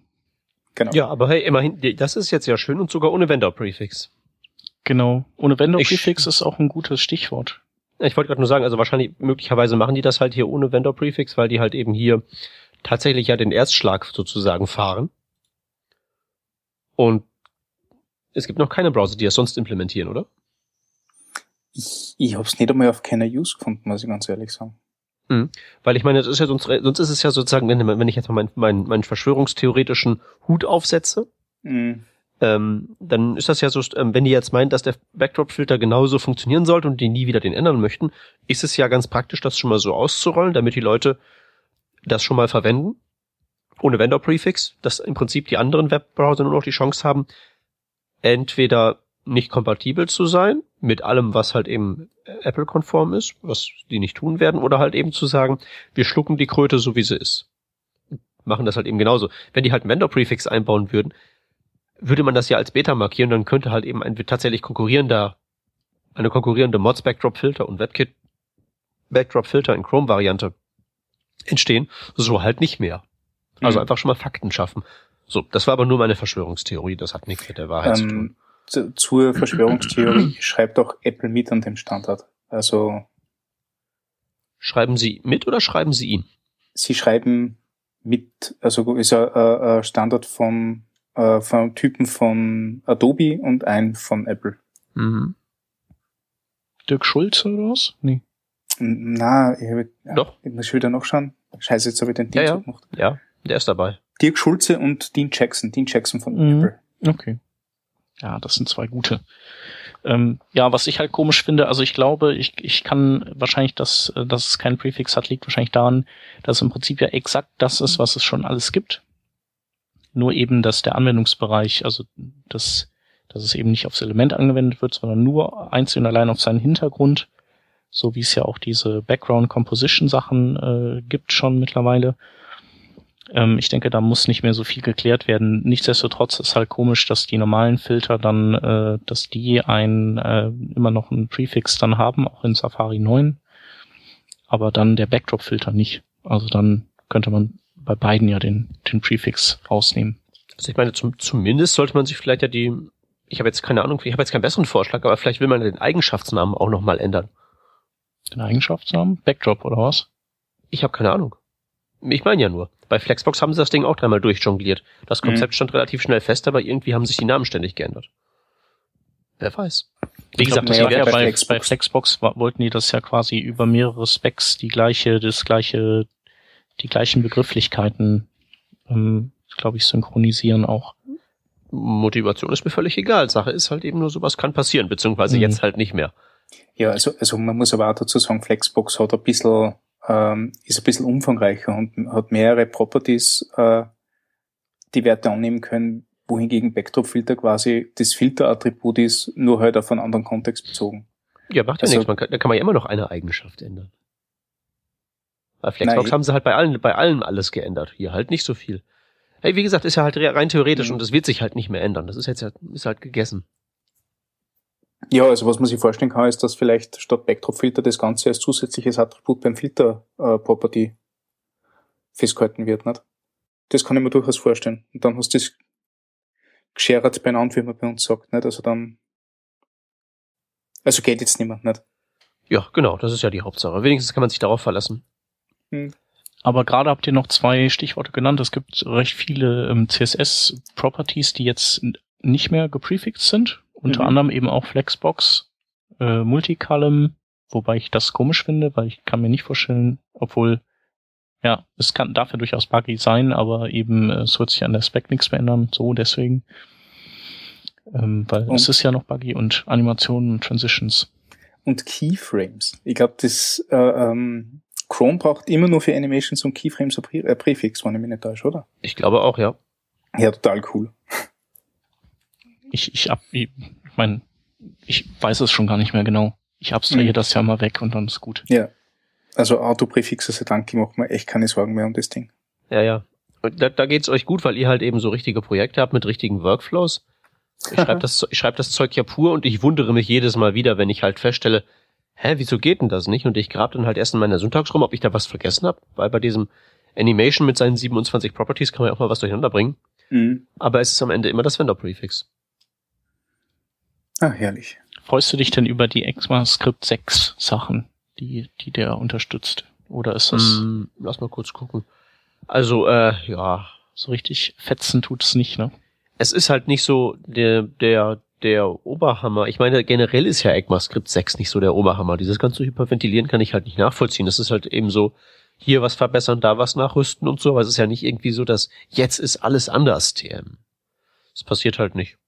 Genau. Ja, aber hey, immerhin, das ist jetzt ja schön und sogar ohne Vendor-Prefix. Genau. Ohne Vendor Ich- Prefix ist auch ein gutes Stichwort. Ich wollte gerade nur sagen, also wahrscheinlich, möglicherweise machen die das halt hier ohne Vendor-Prefix, weil die halt eben hier tatsächlich ja den Erstschlag sozusagen fahren. Und es gibt noch keine Browser, die das sonst implementieren, oder? Ich, ich habe es nicht einmal auf keiner Use gefunden, muss ich ganz ehrlich sagen. Weil ich meine, das ist ja sonst, sonst ist es ja sozusagen, wenn, wenn ich jetzt mal meinen, meinen, meinen verschwörungstheoretischen Hut aufsetze, Mhm. Ähm, dann ist das ja so, ähm, wenn die jetzt meinen, dass der Backdrop-Filter genauso funktionieren sollte und die nie wieder den ändern möchten, ist es ja ganz praktisch, das schon mal so auszurollen, damit die Leute das schon mal verwenden, ohne Vendor-Prefix, dass im Prinzip die anderen Webbrowser nur noch die Chance haben, entweder nicht kompatibel zu sein mit allem, was halt eben Apple-konform ist, was die nicht tun werden, oder halt eben zu sagen, wir schlucken die Kröte so wie sie ist. Machen das halt eben genauso. Wenn die halt einen Vendor-Prefix einbauen würden, würde man das ja als Beta markieren, dann könnte halt eben ein tatsächlich konkurrierender, eine konkurrierende Mods Backdrop Filter und WebKit Backdrop-Filter in Chrome-Variante entstehen, so halt nicht mehr. Also Mhm. einfach schon mal Fakten schaffen. So, das war aber nur meine Verschwörungstheorie, das hat nichts mit der Wahrheit zu tun. Ähm, zu, zur Verschwörungstheorie schreibt auch Apple mit an dem Standard. Also Schreiben Sie mit oder schreiben Sie ihn? sie schreiben mit, also ist ein, ein ein Standard vom, äh, vom Typen von Adobe und ein von Apple. Mhm. Dirk Schulze oder was? Nee. Na, ich, hab, Doch. ich muss wieder nachschauen. Scheiße, jetzt habe ich den Ja, Dienst ja. gemacht. Ja, der ist dabei. Dirk Schulze und Dean Jackson. Dean Jackson von Mhm. Apple. Okay. Ja, das sind zwei gute. Ähm, ja, was ich halt komisch finde, also ich glaube, ich, ich kann wahrscheinlich, dass, dass es keinen Präfix hat, liegt wahrscheinlich daran, dass im Prinzip ja exakt das ist, was es schon alles gibt. Nur eben, dass der Anwendungsbereich, also das, dass es eben nicht aufs Element angewendet wird, sondern nur einzeln allein auf seinen Hintergrund, so wie es ja auch diese Background Composition Sachen äh, gibt schon mittlerweile. Ähm, ich denke, da muss nicht mehr so viel geklärt werden. Nichtsdestotrotz ist halt komisch, dass die normalen Filter dann, äh, dass die ein äh, immer noch einen Prefix dann haben, auch in Safari 9, aber dann der Backdrop-Filter nicht. Also dann könnte man bei beiden ja den, den Prefix rausnehmen. Also ich meine, zum, zumindest sollte man sich vielleicht ja die, ich habe jetzt keine Ahnung, ich habe jetzt keinen besseren Vorschlag, aber vielleicht will man den Eigenschaftsnamen auch nochmal ändern. Den Eigenschaftsnamen? Backdrop oder was? Ich habe keine Ahnung. Ich meine ja nur. Bei Flexbox haben sie das Ding auch dreimal durchjongliert. Das Konzept stand relativ schnell fest, aber irgendwie haben sich die Namen ständig geändert. Wer weiß. Wie Ich gesagt, glaub, das naja, war ja bei bei, Flexbox. bei Flexbox wollten die das ja quasi über mehrere Specs die gleiche, das gleiche, die gleichen Begrifflichkeiten, ähm, glaube ich, synchronisieren auch. Motivation ist mir völlig egal. Sache ist halt eben nur, sowas kann passieren, beziehungsweise Mhm. jetzt halt nicht mehr. Ja, also, also man muss aber auch dazu sagen, Flexbox hat ein bisschen, ähm, ist ein bisschen umfangreicher und hat mehrere Properties, äh, die Werte annehmen können, wohingegen Backdrop-Filter quasi das Filterattribut ist, nur halt auf einen anderen Kontext bezogen. Ja, macht ja Also- nichts. Man kann, da kann man ja immer noch eine Eigenschaft ändern. Bei Flexbox Nein. haben sie halt bei allen, bei allen alles geändert. Hier halt nicht so viel. Hey, wie gesagt, ist ja halt re- rein theoretisch Mhm. und das wird sich halt nicht mehr ändern. Das ist jetzt ist halt gegessen. Ja, also was man sich vorstellen kann, ist, dass vielleicht statt Backdrop-Filter das Ganze als zusätzliches Attribut beim Filter-Property festgehalten wird, nicht? Das kann ich mir durchaus vorstellen. Und dann hast du das geschert beieinander, wie man bei uns sagt, nicht? Also dann, also geht jetzt niemand, nicht? Ja, genau, das ist ja die Hauptsache. Wenigstens kann man sich darauf verlassen. Aber gerade habt ihr noch zwei Stichworte genannt. Es gibt recht viele ähm, CSS-Properties, die jetzt nicht mehr geprefixed sind. Unter Mhm. anderem eben auch Flexbox, äh, Multicolumn, wobei ich das komisch finde, weil ich kann mir nicht vorstellen, obwohl, ja, es kann, darf ja durchaus buggy sein, aber eben äh, es wird sich an der Spec nichts mehr ändern, so deswegen. Ähm, weil Und- es ist ja noch buggy und Animationen und Transitions. Und Keyframes. Ich glaube, das äh, ähm, Chrome braucht immer nur für Animations und Keyframes ein Prä äh, Präfix, wenn ich mich nicht täusche, oder? Ich glaube auch, ja. Ja, total cool. Ich, ich ab, ich mein, ich weiß es schon gar nicht mehr genau. Ich abstrahiere Mhm. das ja mal weg und dann ist gut. Ja. Also Autopräfixe sei Dank, ich mache mir echt keine Sorgen mehr um das Ding. Ja, ja. Und da, da geht's euch gut, weil ihr halt eben so richtige Projekte habt mit richtigen Workflows. Ich schreibe das, ich schreib das Zeug ja pur und ich wundere mich jedes Mal wieder, wenn ich halt feststelle, hä, wieso geht denn das nicht? Und ich grab dann halt erst in meiner Syntax rum, ob ich da was vergessen habe, weil bei diesem Animation mit seinen 27 Properties kann man ja auch mal was durcheinander bringen. Mhm. Aber es ist am Ende immer das Vendor-Prefix. Ah, herrlich. Freust du dich denn über die ECMAScript 6 Sachen, die, die der unterstützt? Oder ist das Hm, lass mal kurz gucken. Also, äh, ja, so richtig fetzen tut es nicht, ne? es ist halt nicht so der, der, der Oberhammer. Ich meine, generell ist ja ECMAScript 6 nicht so der Oberhammer. Dieses ganze Hyperventilieren kann ich halt nicht nachvollziehen. Das ist halt eben so, hier was verbessern, da was nachrüsten und so, aber es ist ja nicht irgendwie so, dass jetzt ist alles anders TM. Das passiert halt nicht.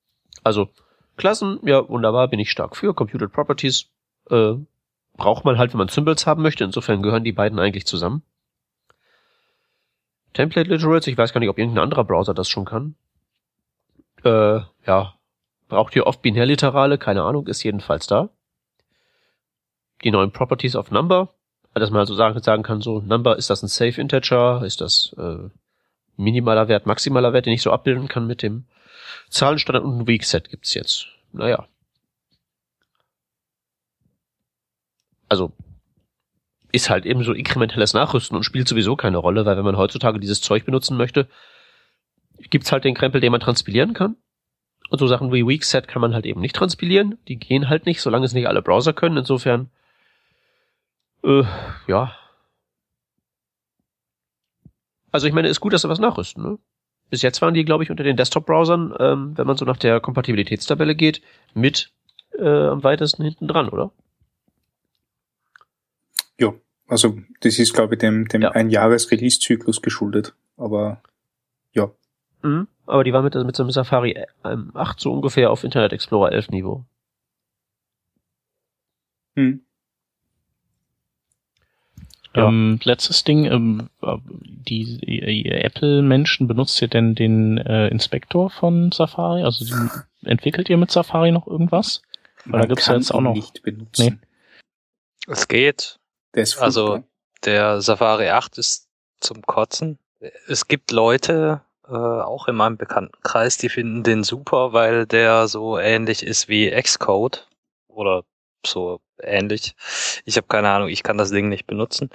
Also, Klassen, ja, wunderbar, bin ich stark für. Computed Properties, äh, braucht man halt, wenn man Symbols haben möchte. Insofern gehören die beiden eigentlich zusammen. Template Literals, ich weiß gar nicht, ob irgendein anderer Browser das schon kann. Äh, ja, braucht ihr oft Binärliterale, keine Ahnung, ist jedenfalls da. Die neuen Properties of Number, dass man also sagen, sagen kann, so, Number, ist das ein Safe Integer, ist das äh, minimaler Wert, maximaler Wert, den ich so abbilden kann mit dem Zahlenstandard und ein Weak Set gibt's jetzt. Naja. Also, ist halt eben so inkrementelles Nachrüsten und spielt sowieso keine Rolle, weil wenn man heutzutage dieses Zeug benutzen möchte, gibt's halt den Krempel, den man transpilieren kann. Und so Sachen wie Weakset kann man halt eben nicht transpilieren. Die gehen halt nicht, solange es nicht alle Browser können. Insofern, äh, ja. Also ich meine, ist gut, dass sie was nachrüsten. Ne? Bis jetzt waren die, glaube ich, unter den Desktop-Browsern, ähm, wenn man so nach der Kompatibilitätstabelle geht, mit äh, am weitesten hinten dran, oder? Ja, also das ist, glaube ich, dem, dem Ja. Ein-Jahres-Release-Zyklus geschuldet. Aber Mhm. Aber die war mit, mit so einem Safari ähm, 8 so ungefähr auf Internet Explorer 11 Niveau. hm. Ja. Ähm, letztes Ding, ähm, die, die Apple-Menschen benutzt ihr denn den äh, Inspektor von Safari? Also die, entwickelt ihr mit Safari noch irgendwas? Weil da Man gibt's ja kann jetzt auch noch- nicht benutzen. Es geht. Der ist Also-. Der Safari 8 ist zum Kotzen. Es gibt Leute, äh, auch in meinem Bekanntenkreis, die finden den super, weil der so ähnlich ist wie Xcode oder so ähnlich. Ich habe keine Ahnung, ich kann das Ding nicht benutzen.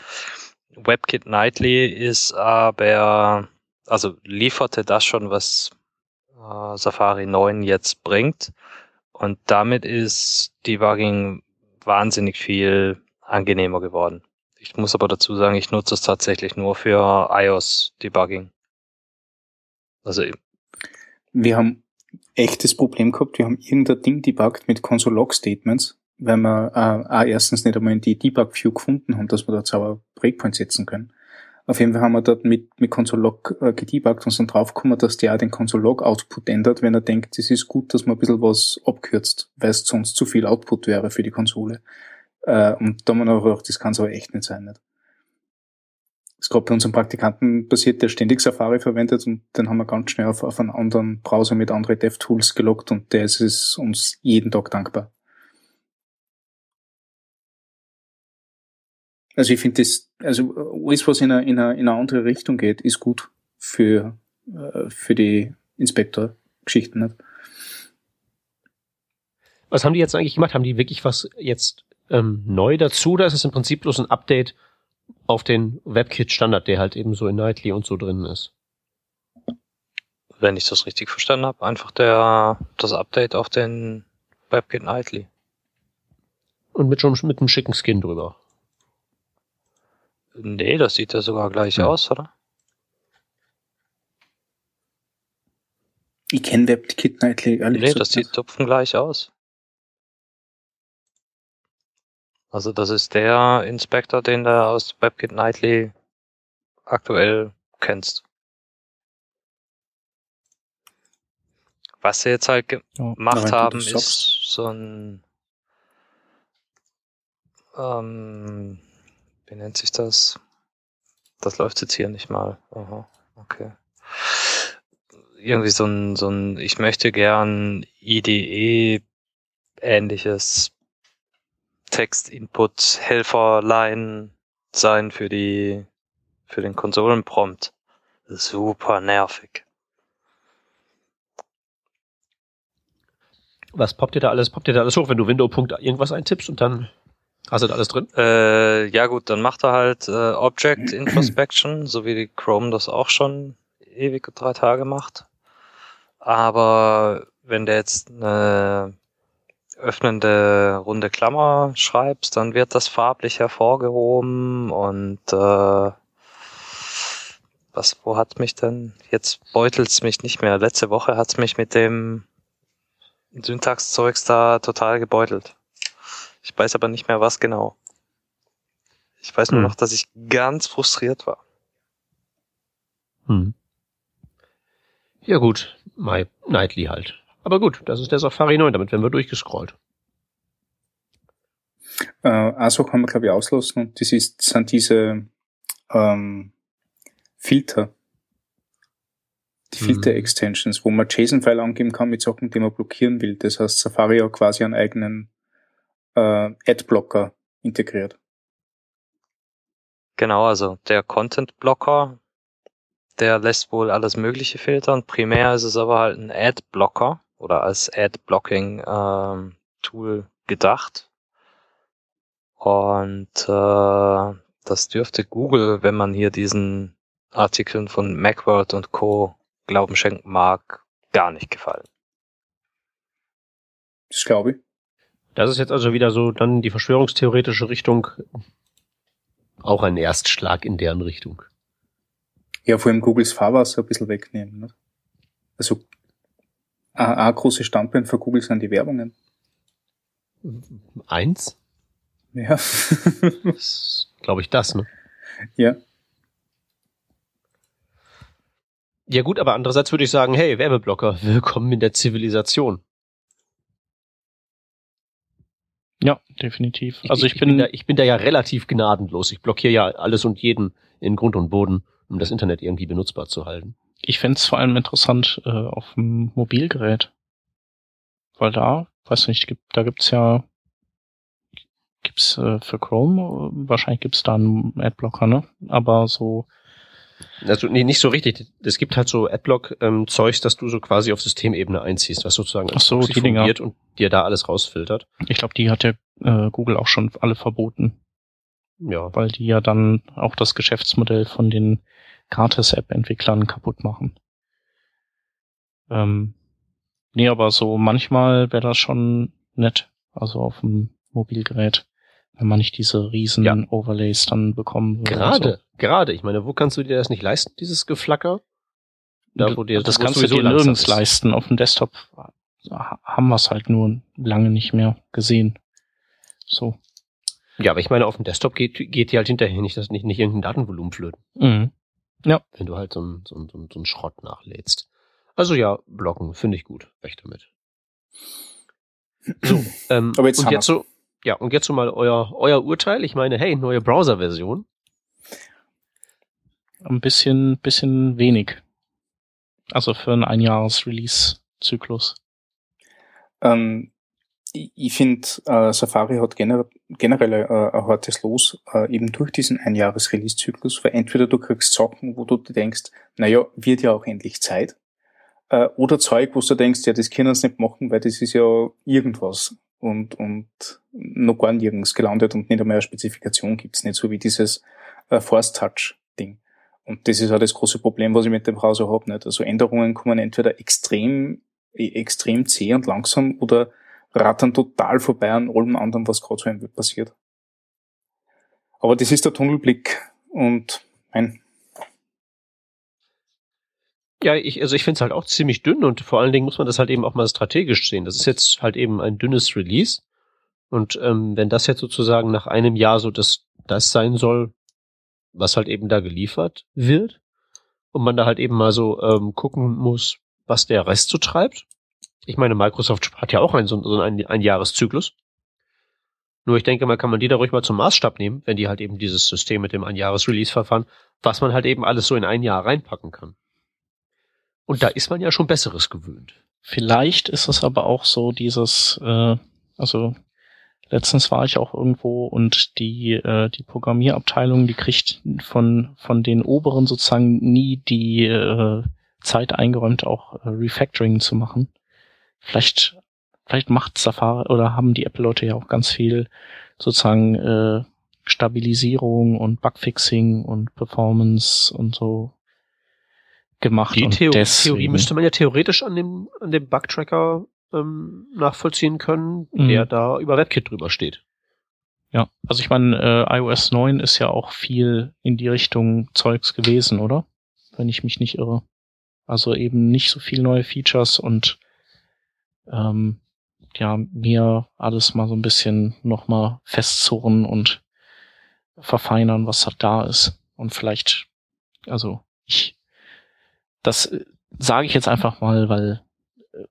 WebKit Nightly ist aber, also lieferte das schon, was äh, Safari 9 jetzt bringt. Und damit ist Debugging wahnsinnig viel angenehmer geworden. Ich muss aber dazu sagen, ich nutze es tatsächlich nur für iOS-Debugging. Also Wir haben echtes Problem gehabt. Wir haben irgendein Ding debuggt mit Console-Log-Statements, weil wir äh, auch erstens nicht einmal in die Debug-View gefunden haben, dass wir da sauber Breakpoint setzen können. Auf jeden Fall haben wir dort mit, mit Console-Log äh, gedebuggt und sind draufgekommen, dass der auch den Console-Log-Output ändert, wenn er denkt, es ist gut, dass man ein bisschen was abkürzt, weil es sonst zu viel Output wäre für die Konsole. Äh, und da haben wir noch gedacht, das kann es aber echt nicht sein. Nicht? Ist gerade bei unserem Praktikanten passiert, der ständig Safari verwendet und den haben wir ganz schnell auf, auf einen anderen Browser mit anderen DevTools gelockt und der ist uns jeden Tag dankbar. Also ich finde das, also alles, was in eine, in, eine, in eine andere Richtung geht, ist gut für, äh, für die Inspektor-Geschichten. Was haben die jetzt eigentlich gemacht? Haben die wirklich was jetzt ähm, neu dazu? Oder ist es im Prinzip bloß ein Update auf den WebKit-Standard, der halt eben so in Nightly und so drin ist? wenn ich das richtig verstanden habe, einfach der das Update auf den WebKit Nightly. Und mit schon mit einem schicken Skin drüber. Nee, das sieht ja sogar gleich Ja. aus, oder? Ich kenne WebKit Nightly ehrlich Nee, das sieht tupfen gleich aus. Also das ist der Inspector, den du aus WebKit Nightly aktuell kennst. Was sie jetzt halt gemacht du haben, ist so ein ähm, wie nennt sich das? Das läuft jetzt hier nicht mal. Aha, okay. Irgendwie so ein, so ein, ich möchte gern IDE ähnliches Text-Input Helferlein sein für die, für den Konsolenprompt. Super nervig. Was poppt dir da alles? Poppt dir da alles hoch, wenn du Window. Irgendwas eintippst und dann hast du da alles drin? Äh, ja gut, dann macht er halt äh, Object Introspection, so wie die Chrome das auch schon ewig drei Tage macht. Aber wenn du jetzt eine öffnende runde Klammer schreibst, dann wird das farblich hervorgehoben und äh, was, wo hat mich denn? Jetzt beutelt's mich nicht mehr. Letzte Woche hat's mich mit dem Syntaxzeugs da total gebeutelt. Ich weiß aber nicht mehr was genau. Ich weiß nur Hm. noch, dass ich ganz frustriert war. Hm. Ja gut, My Nightly halt. Aber gut, das ist der Safari 9, damit werden wir durchgescrollt. Äh, Sache kann man, glaube ich, auslassen und das ist, sind diese ähm, Filter. Die Mhm. Filter-Extensions, wo man JSON-File angeben kann mit Sachen, die man blockieren will. Das heißt, Safari hat quasi einen eigenen äh, Adblocker integriert. Genau, also der Content Blocker, der lässt wohl alles Mögliche filtern. Primär ist es aber halt ein Ad Blocker oder als Ad Blocking ähm, Tool gedacht. Und äh, das dürfte Google, wenn man hier diesen Artikeln von Macworld und Co. Glauben schenken mag, gar nicht gefallen. Das glaube ich. Das ist jetzt also wieder so dann die verschwörungstheoretische Richtung. Auch ein Erstschlag in deren Richtung. Ja, vor allem Googles Fahrwasser ein bisschen wegnehmen. Ne? Also ein, ein großes Standbein für Google sind die Werbungen. Eins? Ja. Glaube ich das, ne? Ja. Ja gut, aber andererseits würde ich sagen, hey, Werbeblocker, willkommen in der Zivilisation. Ja, definitiv. Also ich, ich bin, bin da, ich bin da ja relativ gnadenlos. Ich blockiere ja alles und jeden in Grund und Boden, um das Internet irgendwie benutzbar zu halten. Ich fände es vor allem interessant äh, auf dem Mobilgerät. Weil da, weiß nicht, gibt, da gibt's ja gibt's äh, für Chrome, äh, wahrscheinlich gibt's da einen Adblocker, ne? Aber so, Also nee, nicht so richtig. Es gibt halt so Adblock-Zeugs, dass du so quasi auf Systemebene einziehst, was sozusagen Ach so, die Dinger. und dir da alles rausfiltert. ich glaube, die hat ja äh, Google auch schon alle verboten, Ja. weil die ja dann auch das Geschäftsmodell von den Gratis-App-Entwicklern kaputt machen. Ähm, nee, aber so manchmal wäre das schon nett, also auf dem Mobilgerät, wenn man nicht diese riesen Ja. Overlays dann bekommen würde. Gerade, gerade. Ich meine, wo kannst du dir das nicht leisten, dieses Geflacker? Da, wo dir, das wo kannst du dir nirgends ist. leisten. Auf dem Desktop ha- haben wir es halt nur lange nicht mehr gesehen. So. Ja, aber ich meine, auf dem Desktop geht, geht dir halt hinterher nicht, das nicht, nicht irgendein Datenvolumen flöten, Mhm. Wenn du halt so einen so so so einen Schrott nachlädst. Also ja, blocken, finde ich gut. Recht damit. So, ähm, Aber jetzt und jetzt so, ja, und jetzt so mal euer, euer Urteil. Ich meine, hey, neue Browser-Version. Ein bisschen, bisschen wenig. Also für einen Einjahres-Release-Zyklus. Ähm, ich ich finde, äh, Safari hat gener generell äh, ein hartes Los, äh, eben durch diesen Einjahres-Release-Zyklus, weil entweder du kriegst Sachen, wo du denkst, naja, wird ja auch endlich Zeit, äh, oder Zeug, wo du denkst, ja, das können sie nicht machen, weil das ist ja irgendwas und, und noch gar nirgends gelandet und nicht einmal eine Spezifikation gibt's nicht, so wie dieses äh, Force-Touch-Ding. Und das ist auch das große Problem, was ich mit dem Browser habe. Nicht? Also Änderungen kommen entweder extrem, eh, extrem zäh und langsam oder rattern total vorbei an allem anderen, was gerade so ein passiert. Aber das ist der Tunnelblick und mein, Ja, ich, also ich finde es halt auch ziemlich dünn und vor allen Dingen muss man das halt eben auch mal strategisch sehen. Das ist jetzt halt eben ein dünnes Release. Und ähm, wenn das jetzt sozusagen nach einem Jahr so das, das sein soll, was halt eben da geliefert wird, und man da halt eben mal so ähm, gucken muss, was der Rest so treibt. Ich meine, Microsoft hat ja auch einen, so, einen, einen Jahreszyklus. Nur ich denke mal, kann man die da ruhig mal zum Maßstab nehmen, wenn die halt eben dieses System mit dem Einjahres-Release-Verfahren, was man halt eben alles so in ein Jahr reinpacken kann. Und da ist man ja schon Besseres gewöhnt. Vielleicht ist es aber auch so dieses, äh, also letztens war ich auch irgendwo und die, äh, die Programmierabteilung, die kriegt von, von den Oberen sozusagen nie die äh, Zeit eingeräumt, auch äh, Refactoring zu machen. Vielleicht, vielleicht macht Safari oder haben die Apple-Leute ja auch ganz viel sozusagen äh, Stabilisierung und Bugfixing und Performance und so gemacht. Die und Theo deswegen, Theorie müsste man ja theoretisch an dem, an dem Bugtracker ähm, nachvollziehen können, Mhm. der da über WebKit drüber steht. Ja, also ich meine, äh, iOS 9 ist ja auch viel in die Richtung Zeugs gewesen, oder? Wenn ich mich nicht irre. Also eben nicht so viel neue Features und ähm, ja, mir alles mal so ein bisschen nochmal festzurren und verfeinern, was halt da ist. Und vielleicht, also ich, das äh, sage ich jetzt einfach mal, weil äh,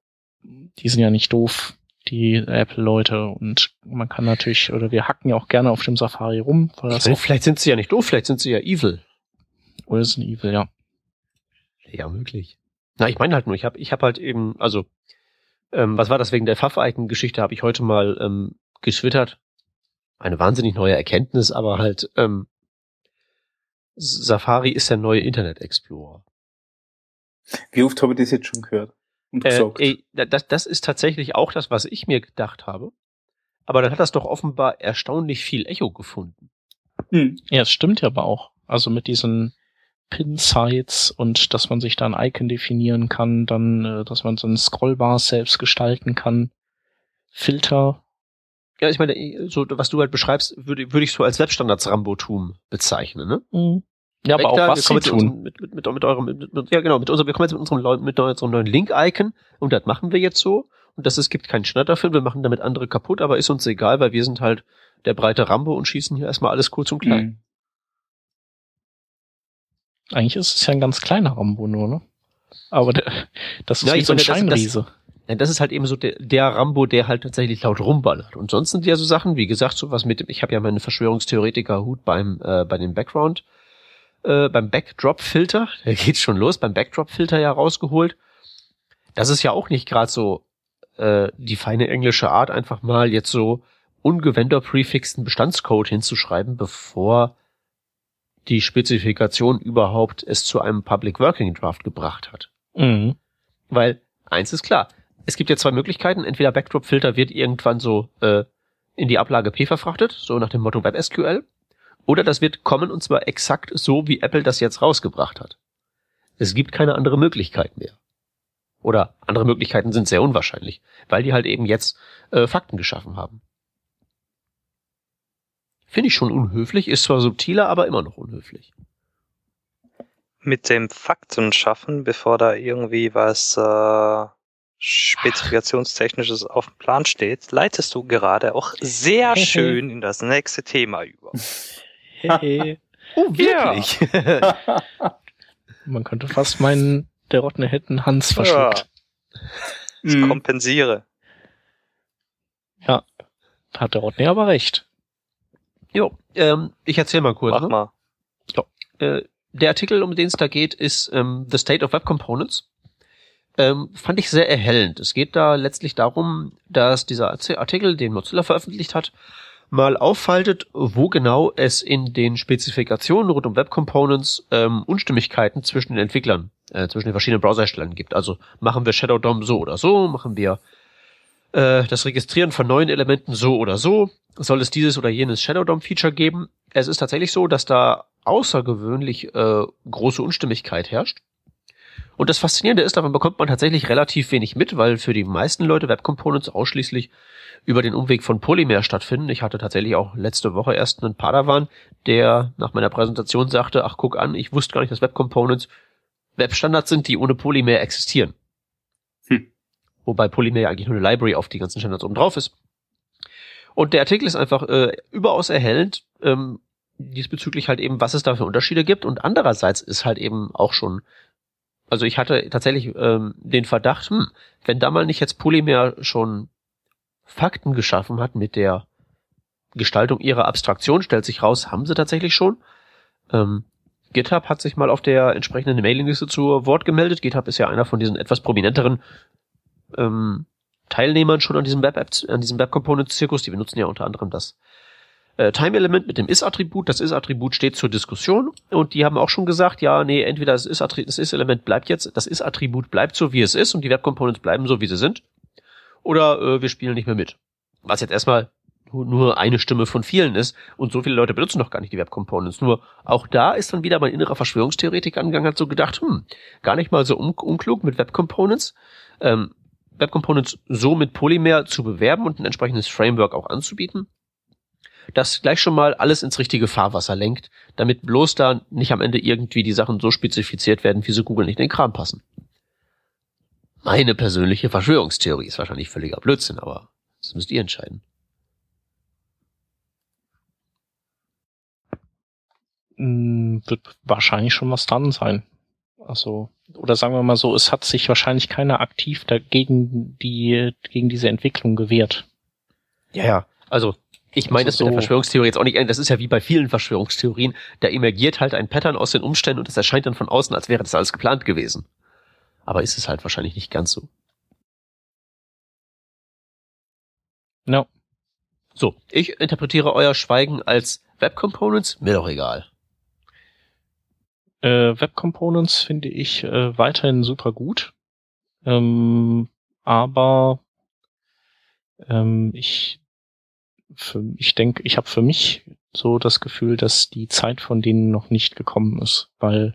die sind ja nicht doof, die Apple-Leute und man kann natürlich, oder wir hacken ja auch gerne auf dem Safari rum, auch vielleicht sind sie ja nicht doof, vielleicht sind sie ja evil. Resident Evil, ja. Ja, möglich. Na, ich meine halt nur, ich habe ich hab halt eben, also, ähm, was war das wegen der Pfaff-Icon-Geschichte, habe ich heute mal ähm, getwittert. Eine wahnsinnig neue Erkenntnis, aber halt, ähm, Safari ist der neue Internet Explorer. wie oft habe ich das jetzt schon gehört und Äh, gesagt? ey, da- das, das ist tatsächlich auch das, was ich mir gedacht habe. Aber dann hat das doch offenbar erstaunlich viel Echo gefunden. Hm. Ja, es stimmt ja aber auch. Also mit diesen Pin-Sites und dass man sich da ein Icon definieren kann, dann, äh, dass man so ein Scrollbar selbst gestalten kann. Filter. Ja, ich meine, so was du halt beschreibst, würde würde ich so als Webstandards-Rambotum bezeichnen, ne? Mhm. Ja, aber auch was sie tun. Mit, mit, mit, mit eurem, mit, mit, ja genau, mit unserem, wir kommen jetzt mit unserem, mit unserem neuen Link-Icon und das machen wir jetzt so. Und das, es gibt keinen Schnitt dafür, wir machen damit andere kaputt, aber ist uns egal, weil wir sind halt der breite Rambo und schießen hier erstmal alles kurz und klein. Mhm. Eigentlich ist es ja ein ganz kleiner Rambo nur, ne? Aber der, das ist ja, wie so ein Scheinriese. Das, das, das ist halt eben so der, der Rambo, der halt tatsächlich laut rumballert. Und sonst sind ja so Sachen, wie gesagt, so was mit dem, ich habe ja meinen Verschwörungstheoretiker-Hut beim, äh, bei dem Background, äh, beim Backdrop-Filter, der geht schon los, beim Backdrop-Filter ja rausgeholt. Das ist ja auch nicht gerade so äh, die feine englische Art, einfach mal jetzt so ungewender-prefixten Bestandscode hinzuschreiben, bevor die Spezifikation überhaupt es zu einem Public Working Draft gebracht hat. Mhm. Weil eins ist klar, es gibt ja zwei Möglichkeiten. Entweder Backdrop-Filter wird irgendwann so äh, in die Ablage P verfrachtet, so nach dem Motto WebSQL, oder das wird kommen und zwar exakt so, wie Apple das jetzt rausgebracht hat. Es gibt keine andere Möglichkeit mehr. Oder andere Möglichkeiten sind sehr unwahrscheinlich, weil die halt eben jetzt äh, Fakten geschaffen haben. Finde ich schon unhöflich, ist zwar subtiler, aber immer noch unhöflich. Mit dem Fakten schaffen, bevor da irgendwie was äh, Spezifikationstechnisches auf dem Plan steht, leitest du gerade auch sehr schön in das nächste Thema über. Hey. oh, wirklich? Ja. Man könnte fast meinen, der Rottner hätten Hans verschluckt. Ja. Ich mhm. kompensiere. Ja, hat der Rodney aber recht. Jo, ähm, ich erzähl mal kurz. Mach ne? mal. Jo, äh, der Artikel, um den es da geht, ist ähm, The State of Web Components. Ähm, fand ich sehr erhellend. Es geht da letztlich darum, dass dieser Artikel, den Mozilla veröffentlicht hat, mal auffaltet, wo genau es in den Spezifikationen rund um Web Components ähm, Unstimmigkeiten zwischen den Entwicklern, äh, zwischen den verschiedenen Browserherstellern gibt. Also machen wir Shadow DOM so oder so, machen wir äh, das Registrieren von neuen Elementen so oder so, soll es dieses oder jenes Shadow DOM Feature geben. Es ist tatsächlich so, dass da außergewöhnlich äh, große Unstimmigkeit herrscht. Und das Faszinierende ist, davon bekommt man tatsächlich relativ wenig mit, weil für die meisten Leute Web Components ausschließlich über den Umweg von Polymer stattfinden. Ich hatte tatsächlich auch letzte Woche erst einen Padawan, der nach meiner Präsentation sagte, ach guck an, ich wusste gar nicht, dass Web Components Webstandards sind, die ohne Polymer existieren. Wobei Polymer ja eigentlich nur eine Library auf die ganzen Standards oben drauf ist. Und der Artikel ist einfach äh, überaus erhellend, ähm, diesbezüglich halt eben, was es da für Unterschiede gibt. Und andererseits ist halt eben auch schon, also ich hatte tatsächlich ähm, den Verdacht, hm, wenn da mal nicht jetzt Polymer schon Fakten geschaffen hat mit der Gestaltung ihrer Abstraktion, stellt sich raus, haben sie tatsächlich schon. Ähm, GitHub hat sich mal auf der entsprechenden Mailingliste zu Wort gemeldet. GitHub ist ja einer von diesen etwas prominenteren ähm, Teilnehmern schon an diesem Web App, an diesem Web Component Zirkus. Die benutzen ja unter anderem das äh, Time Element mit dem Is-Attribut. Das Is-Attribut steht zur Diskussion und die haben auch schon gesagt, ja, nee, entweder das Is-Element bleibt jetzt, das Is-Attribut bleibt so, wie es ist und die Web Components bleiben so, wie sie sind oder äh, wir spielen nicht mehr mit. Was jetzt erstmal nur eine Stimme von vielen ist und so viele Leute benutzen noch gar nicht die Web Components. Nur auch da ist dann wieder mein innerer Verschwörungstheoretiker angegangen, hat so gedacht, hm, gar nicht mal so un unklug mit Web Components. Ähm, Web Components so mit Polymer zu bewerben und ein entsprechendes Framework auch anzubieten, das gleich schon mal alles ins richtige Fahrwasser lenkt, damit bloß da nicht am Ende irgendwie die Sachen so spezifiziert werden, wie sie Google nicht in den Kram passen. Meine persönliche Verschwörungstheorie ist wahrscheinlich völliger Blödsinn, aber das müsst ihr entscheiden. Hm, wird wahrscheinlich schon was dran sein. Also, oder sagen wir mal so, es hat sich wahrscheinlich keiner aktiv dagegen die, gegen diese Entwicklung gewehrt. Ja, ja. Also, ich meine also das so mit der Verschwörungstheorie jetzt auch nicht, das ist ja wie bei vielen Verschwörungstheorien, da emergiert halt ein Pattern aus den Umständen und es erscheint dann von außen, als wäre das alles geplant gewesen aber ist es halt wahrscheinlich nicht ganz so. No. So, ich interpretiere euer Schweigen als Web Components, mir doch egal. Äh, Web Components finde ich äh, weiterhin super gut. Ähm, aber ähm, ich für, ich denke, ich habe für mich so das Gefühl, dass die Zeit von denen noch nicht gekommen ist, weil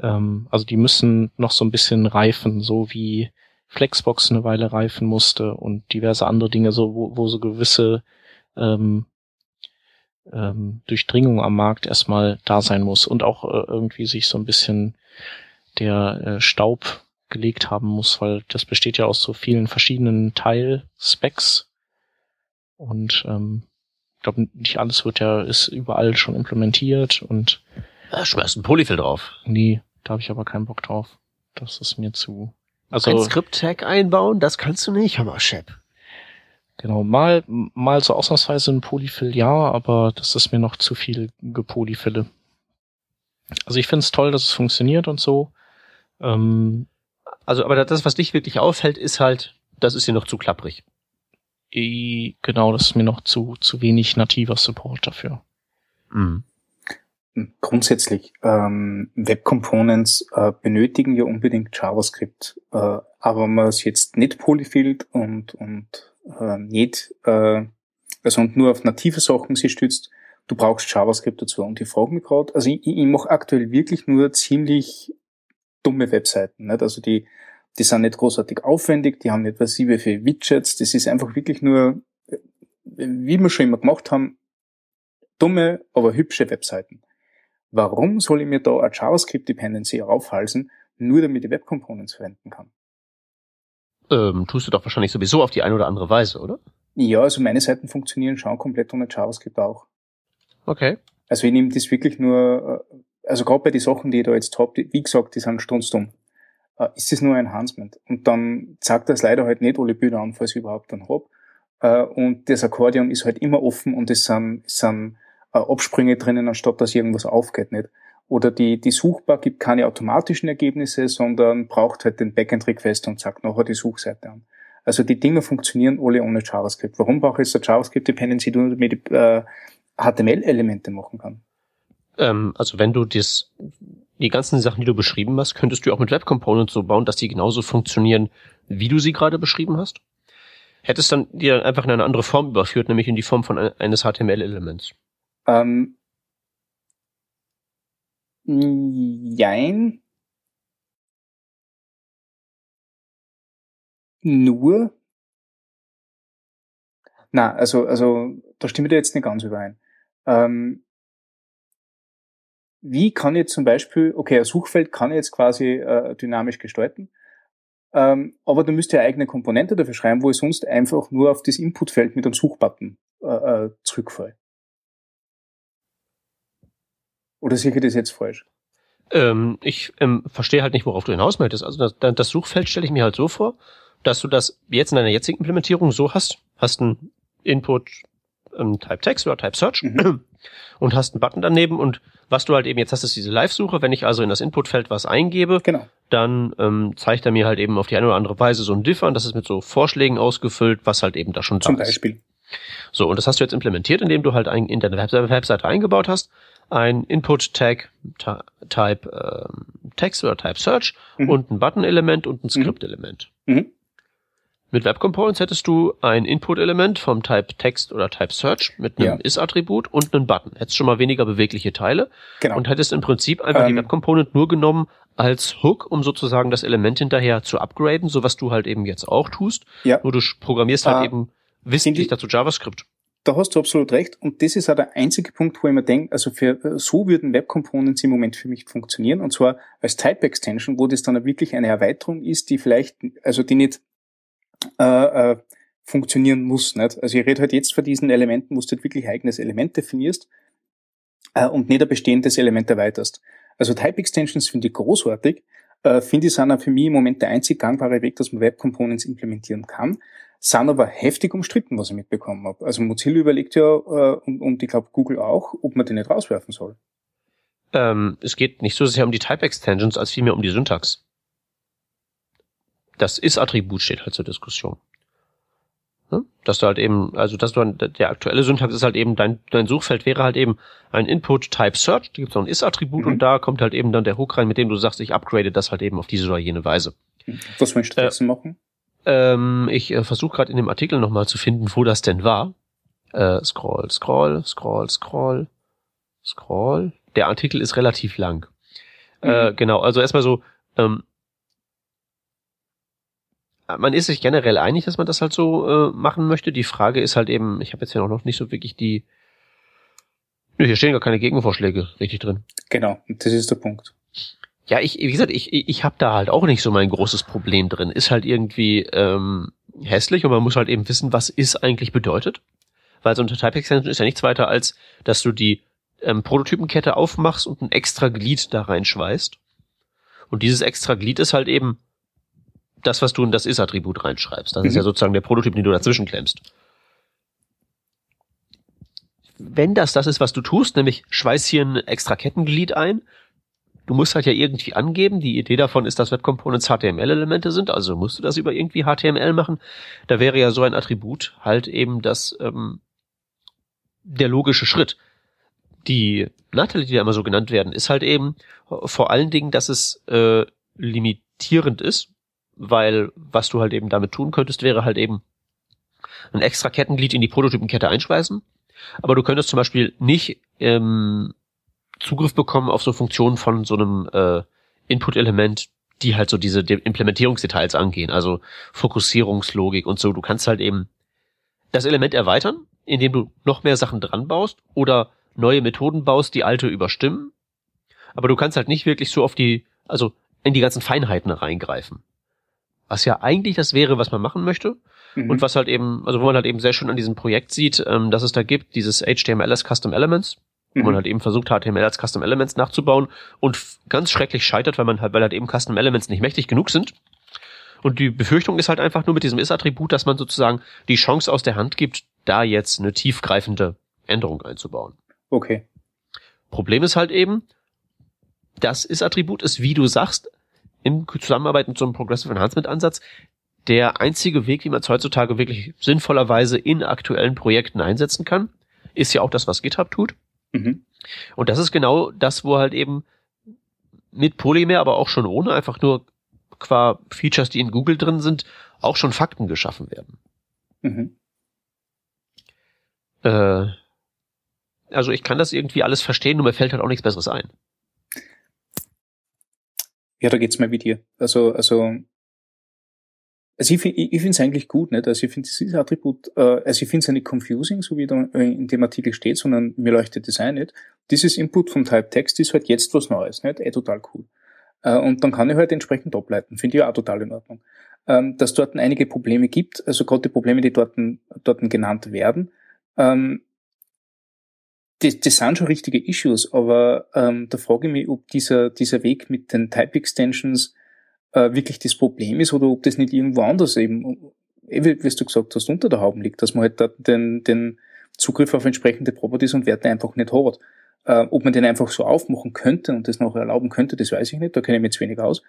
ähm, also die müssen noch so ein bisschen reifen, so wie Flexbox eine Weile reifen musste und diverse andere Dinge, so wo, wo so gewisse ähm, ähm, Durchdringung am Markt erstmal da sein muss und auch äh, irgendwie sich so ein bisschen der äh, Staub gelegt haben muss, weil das besteht ja aus so vielen verschiedenen Teil-Specs und ähm, ich glaube, nicht alles wird ja, ist überall schon implementiert und ja, schmeißt ein Polyfill drauf. Nee, da habe ich aber keinen Bock drauf. Das ist mir zu. Also ein Script-Tag einbauen, das kannst du nicht, mal, Shep. Genau, mal, mal so ausnahmsweise ein Polyfill ja, aber das ist mir noch zu viel Gepolyfille. Also ich finde es toll, dass es funktioniert und so. Ähm, also, aber das, was dich wirklich auffällt, ist halt, das ist hier noch zu klapprig. Genau, das ist mir noch zu, zu wenig nativer Support dafür. Mhm. Grundsätzlich, ähm, Web Components äh, benötigen ja unbedingt JavaScript, äh, aber wenn man es jetzt nicht polyfillt und, und äh, nicht, äh, also und nur auf native Sachen sich stützt, du brauchst JavaScript dazu. Und ich frage mich gerade, also ich, ich mache aktuell wirklich nur ziemlich dumme Webseiten. Nicht? Also die, die sind nicht großartig aufwendig, die haben nicht was viele Widgets, das ist einfach wirklich nur, wie wir schon immer gemacht haben, dumme, aber hübsche Webseiten. Warum soll ich mir da eine JavaScript-Dependency raufhalsen, nur damit ich Web Components verwenden kann? Ähm, tust du doch wahrscheinlich sowieso auf die eine oder andere Weise, oder? Ja, also meine Seiten funktionieren schon komplett ohne JavaScript auch. Okay. Also ich nehme das wirklich nur, äh, also gerade bei den Sachen, die ich da jetzt habe, wie gesagt, die sind strunzdumm. Äh, ist das nur ein Enhancement. Und dann zeigt das leider halt nicht alle Bilder an, falls ich überhaupt dann hab. Äh, und das Akkordeon ist halt immer offen und es sind, es sind Absprünge drinnen, anstatt dass irgendwas aufgeht, nicht? Oder die, die Suchbar gibt keine automatischen Ergebnisse, sondern braucht halt den Backend-Request und sagt nachher die Suchseite an. Also die Dinge funktionieren alle ohne JavaScript. Warum brauche ich jetzt eine JavaScript-Dependency, damit ich äh, HTML-Elemente machen kann? Ähm, also wenn du das, die ganzen Sachen, die du beschrieben hast, könntest du auch mit Web Components so bauen, dass die genauso funktionieren, wie du sie gerade beschrieben hast? Hättest dann dir einfach in eine andere Form überführt, nämlich in die Form von eines HTML-Elements. Ähm, Jein. Nur. Na, also, also, da stimme ich dir jetzt nicht ganz überein. Ähm, wie kann ich zum Beispiel, okay, ein Suchfeld kann ich jetzt quasi äh, dynamisch gestalten, ähm, aber du müsst ja eigene Komponente dafür schreiben, wo ich sonst einfach nur auf das Inputfeld mit einem Suchbutton äh, äh, zurückfalle. Oder sehe ich das jetzt falsch? Ähm, ich ähm, verstehe halt nicht, worauf du hinaus möchtest. Also das, das Suchfeld stelle ich mir halt so vor, dass du das jetzt in deiner jetzigen Implementierung so hast, hast ein Input ähm, Type Text oder Type Search mhm. und hast einen Button daneben und was du halt eben jetzt hast, ist diese Live-Suche. Wenn ich also in das Inputfeld was eingebe, genau. dann ähm, zeigt er mir halt eben auf die eine oder andere Weise so ein Diff an. Das ist mit so Vorschlägen ausgefüllt, was halt eben da schon da Zum ist. Beispiel. So, und das hast du jetzt implementiert, indem du halt ein, in deine Webseite eingebaut hast ein Input-Tag Type äh, Text oder Type Search mhm. und ein Button-Element und ein mhm. Script-Element. Mhm. Mit Web Components hättest du ein Input-Element vom Type Text oder Type Search mit einem ja. Is-Attribut und einen Button. Hättest schon mal weniger bewegliche Teile genau. und hättest im Prinzip einfach ähm, die Web Component nur genommen als Hook, um sozusagen das Element hinterher zu upgraden, so was du halt eben jetzt auch tust. Ja. Nur du programmierst halt äh, eben wissentlich dazu JavaScript da hast du absolut recht. Und das ist auch der einzige Punkt, wo ich mir denke, also für, so würden Web Components im Moment für mich funktionieren. Und zwar als Type Extension, wo das dann wirklich eine Erweiterung ist, die vielleicht, also die nicht äh, äh, funktionieren muss. Nicht? Also ich rede halt jetzt von diesen Elementen, wo du halt wirklich eigenes Element definierst äh, und nicht ein bestehendes Element erweiterst. Also Type Extensions finde ich großartig. Äh, finde ich sind auch für mich im Moment der einzig gangbare Weg, dass man Web Components implementieren kann sind aber heftig umstritten, was ich mitbekommen habe. Also Mozilla überlegt ja, äh, und, und ich glaube Google auch, ob man die nicht rauswerfen soll. Ähm, es geht nicht so sehr um die Type-Extensions, als vielmehr um die Syntax. Das Ist-Attribut steht halt zur Diskussion. Ne? Dass du halt eben, also dass du der aktuelle Syntax ist halt eben, dein, dein Suchfeld wäre halt eben ein Input Type Search, da gibt es noch ein Ist-Attribut mhm. und da kommt halt eben dann der Hook rein, mit dem du sagst, ich upgrade das halt eben auf diese oder jene Weise. Was möchtest du äh, machen? Ähm, ich äh, versuche gerade in dem Artikel nochmal zu finden, wo das denn war. Äh, scroll, scroll, scroll, scroll, scroll. Der Artikel ist relativ lang. Äh, Mhm. genau, also erstmal so, ähm, man ist sich generell einig, dass man das halt so äh, machen möchte. Die Frage ist halt eben, ich habe jetzt ja auch noch nicht so wirklich die. Nö, hier stehen gar keine Gegenvorschläge richtig drin. Genau, das ist der Punkt. Ja, ich, wie gesagt, ich, ich, habe da halt auch nicht so mein großes Problem drin. Ist halt irgendwie ähm, hässlich und man muss halt eben wissen, was ist eigentlich bedeutet. Weil so eine Type Extension ist ja nichts weiter als, dass du die ähm, Prototypenkette aufmachst und ein extra Glied da reinschweißt. Und dieses extra Glied ist halt eben das, was du in das Is-Attribut reinschreibst. Das ist Mhm. ja sozusagen der Prototyp, den du dazwischen klemmst. Wenn das das ist, was du tust, nämlich schweiß hier ein extra Kettenglied ein, du musst halt ja irgendwie angeben, die Idee davon ist, dass Web Components HTML-Elemente sind, also musst du das über irgendwie HTML machen. Da wäre ja so ein Attribut halt eben das, ähm, der logische Schritt. Die Nachteile, die da immer so genannt werden, ist halt eben vor allen Dingen, dass es äh, limitierend ist, weil was du halt eben damit tun könntest, wäre halt eben ein extra Kettenglied in die Prototypenkette einschweißen. Aber du könntest zum Beispiel nicht ähm, Zugriff bekommen auf so Funktionen von so einem äh, Input-Element, die halt so diese De Implementierungsdetails angehen, also Fokussierungslogik und so. Du kannst halt eben das Element erweitern, indem du noch mehr Sachen dran baust oder neue Methoden baust, die alte überstimmen. Aber du kannst halt nicht wirklich so auf die, also in die ganzen Feinheiten reingreifen. Was ja eigentlich das wäre, was man machen möchte. Mhm. Und was halt eben, also wo man halt eben sehr schön an diesem Projekt sieht, ähm, dass es da gibt, dieses HTML as Custom Elements, wo man Mhm. halt eben versucht, HTML als Custom Elements nachzubauen und ganz schrecklich scheitert, weil man halt, weil halt eben Custom Elements nicht mächtig genug sind. Und die Befürchtung ist halt einfach nur mit diesem Is-Attribut, dass man sozusagen die Chance aus der Hand gibt, da jetzt eine tiefgreifende Änderung einzubauen. Okay. Problem ist halt eben, das Is-Attribut ist, wie du sagst, im Zusammenarbeit mit so einem Progressive Enhancement Ansatz der einzige Weg, wie man es heutzutage wirklich sinnvollerweise in aktuellen Projekten einsetzen kann. Ist ja auch das, was GitHub tut. Mhm. Und das ist genau das, wo halt eben mit Polymer, aber auch schon ohne, einfach nur qua Features, die in Google drin sind, auch schon Fakten geschaffen werden. Mhm. Äh, also ich kann das irgendwie alles verstehen, nur mir fällt halt auch nichts Besseres ein. Ja, da geht's mir wie dir. Also, also, also ich, ich, ich finde es eigentlich gut, nicht? Also ich finde dieses Attribut, äh, also ich finde es ja nicht confusing, so wie da in dem Artikel steht, sondern mir leuchtet das ein nicht. Dieses Input vom Type Text ist halt jetzt was Neues, nicht? Eh total cool. Äh, und dann kann ich halt entsprechend ableiten. Finde ich auch total in Ordnung. Ähm, dass dort einige Probleme gibt, also gerade die Probleme, die dort, dort genannt werden, ähm, das, das sind schon richtige Issues, aber ähm, da frage ich mich, ob dieser, dieser Weg mit den Type-Extensions äh, wirklich das Problem ist oder ob das nicht irgendwo anders eben, eh, wie wie du gesagt hast, unter der Haube liegt, dass man halt den, den Zugriff auf entsprechende Properties und Werte einfach nicht hat. Äh, ob man den einfach so aufmachen könnte und das noch erlauben könnte, das weiß ich nicht, da kenne ich mich jetzt wenig aus.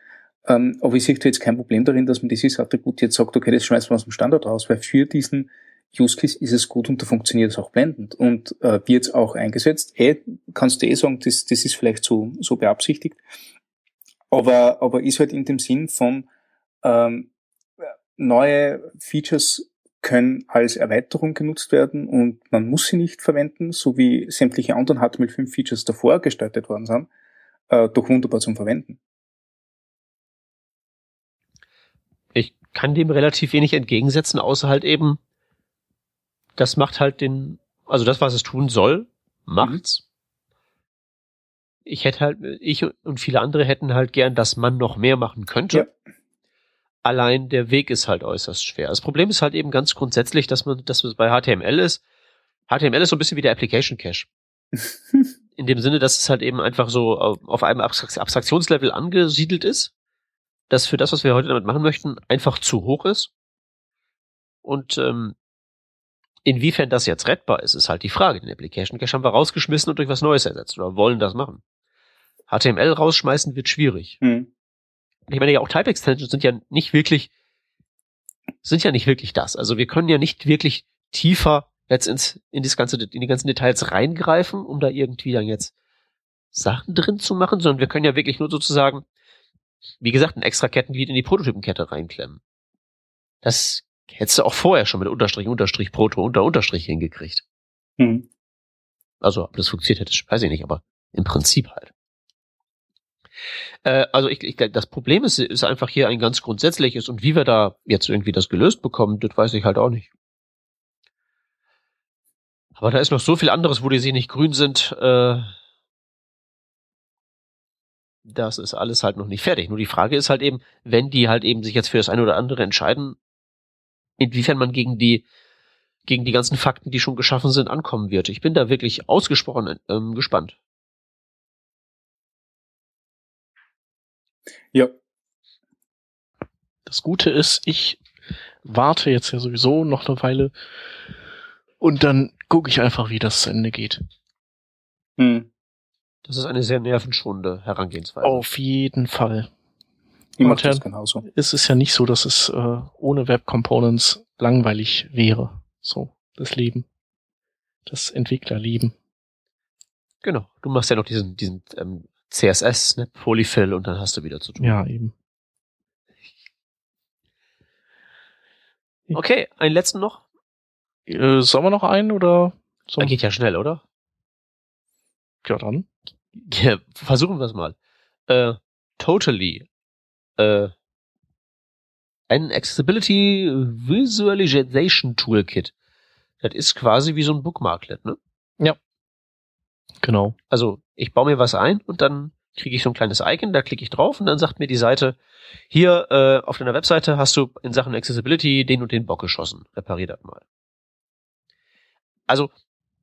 Ähm, aber ich sehe da jetzt kein Problem darin, dass man dieses Attribut jetzt sagt, okay, das schmeißen wir aus dem Standard raus, weil für diesen Use Case ist es gut und da funktioniert es auch blendend und äh, wird auch eingesetzt. Eh, kannst du eh sagen, das, das ist vielleicht so, so beabsichtigt, aber, aber ist halt in dem Sinn von ähm, neue Features können als Erweiterung genutzt werden und man muss sie nicht verwenden, so wie sämtliche anderen HTML5-Features davor gestaltet worden sind, äh, doch wunderbar zum Verwenden. Ich kann dem relativ wenig entgegensetzen, außer halt eben, das macht halt den, also das, was es tun soll, macht's. Ich hätte halt, ich und viele andere hätten halt gern, dass man noch mehr machen könnte. Ja. Allein der Weg ist halt äußerst schwer. Das Problem ist halt eben ganz grundsätzlich, dass man, dass es bei HTML ist. HTML ist so ein bisschen wie der Application Cache. In dem Sinne, dass es halt eben einfach so auf einem Abstrakt- Abstraktionslevel angesiedelt ist, das für das, was wir heute damit machen möchten, einfach zu hoch ist. Und ähm, inwiefern das jetzt rettbar ist, ist halt die Frage. Den Application Cache haben wir rausgeschmissen und durch was Neues ersetzt oder wollen das machen. HTML rausschmeißen wird schwierig. Hm. Ich meine ja auch Type Extensions sind ja nicht wirklich sind ja nicht wirklich das. Also wir können ja nicht wirklich tiefer jetzt ins in das ganze in die ganzen Details reingreifen, um da irgendwie dann jetzt Sachen drin zu machen, sondern wir können ja wirklich nur sozusagen wie gesagt, ein extra Kettenglied in die Prototypenkette reinklemmen. Das hättest du auch vorher schon mit Unterstrich, Unterstrich, Proto, Unter, Unterstrich hingekriegt. Mhm. Also, ob das funktioniert hätte, weiß ich nicht, aber im Prinzip halt. Äh, also ich, ich, das Problem ist, ist einfach hier ein ganz grundsätzliches und wie wir da jetzt irgendwie das gelöst bekommen, das weiß ich halt auch nicht. Aber da ist noch so viel anderes, wo die sie nicht grün sind. Äh, das ist alles halt noch nicht fertig. Nur die Frage ist halt eben, wenn die halt eben sich jetzt für das eine oder andere entscheiden, inwiefern man gegen die gegen die ganzen Fakten, die schon geschaffen sind, ankommen wird. Ich bin da wirklich ausgesprochen ähm, gespannt. Ja. Das Gute ist, ich warte jetzt ja sowieso noch eine Weile und dann gucke ich einfach, wie das zu Ende geht. Hm. Das ist eine sehr nervenschonende Herangehensweise. Auf jeden Fall. Ich Und das genauso. Es ist ja nicht so, dass es äh, ohne Web Components langweilig wäre. So, das Leben. Das Entwicklerleben. Genau. Du machst ja noch diesen, diesen ähm, CSS, Snap, Polyfill und dann hast du wieder zu tun. Ja, eben. Okay, einen letzten noch. Äh, sollen wir noch einen oder? Sollen geht ja schnell, oder? ja, dann. Ja, versuchen wir es mal. Äh, totally. Äh, ein Accessibility Visualization Toolkit. Das ist quasi wie so ein Bookmarklet, ne? Genau. Also ich baue mir was ein und dann kriege ich so ein kleines Icon, da klicke ich drauf und dann sagt mir die Seite, hier äh, auf deiner Webseite hast du in Sachen Accessibility den und den Bock geschossen. Reparier das mal. Also,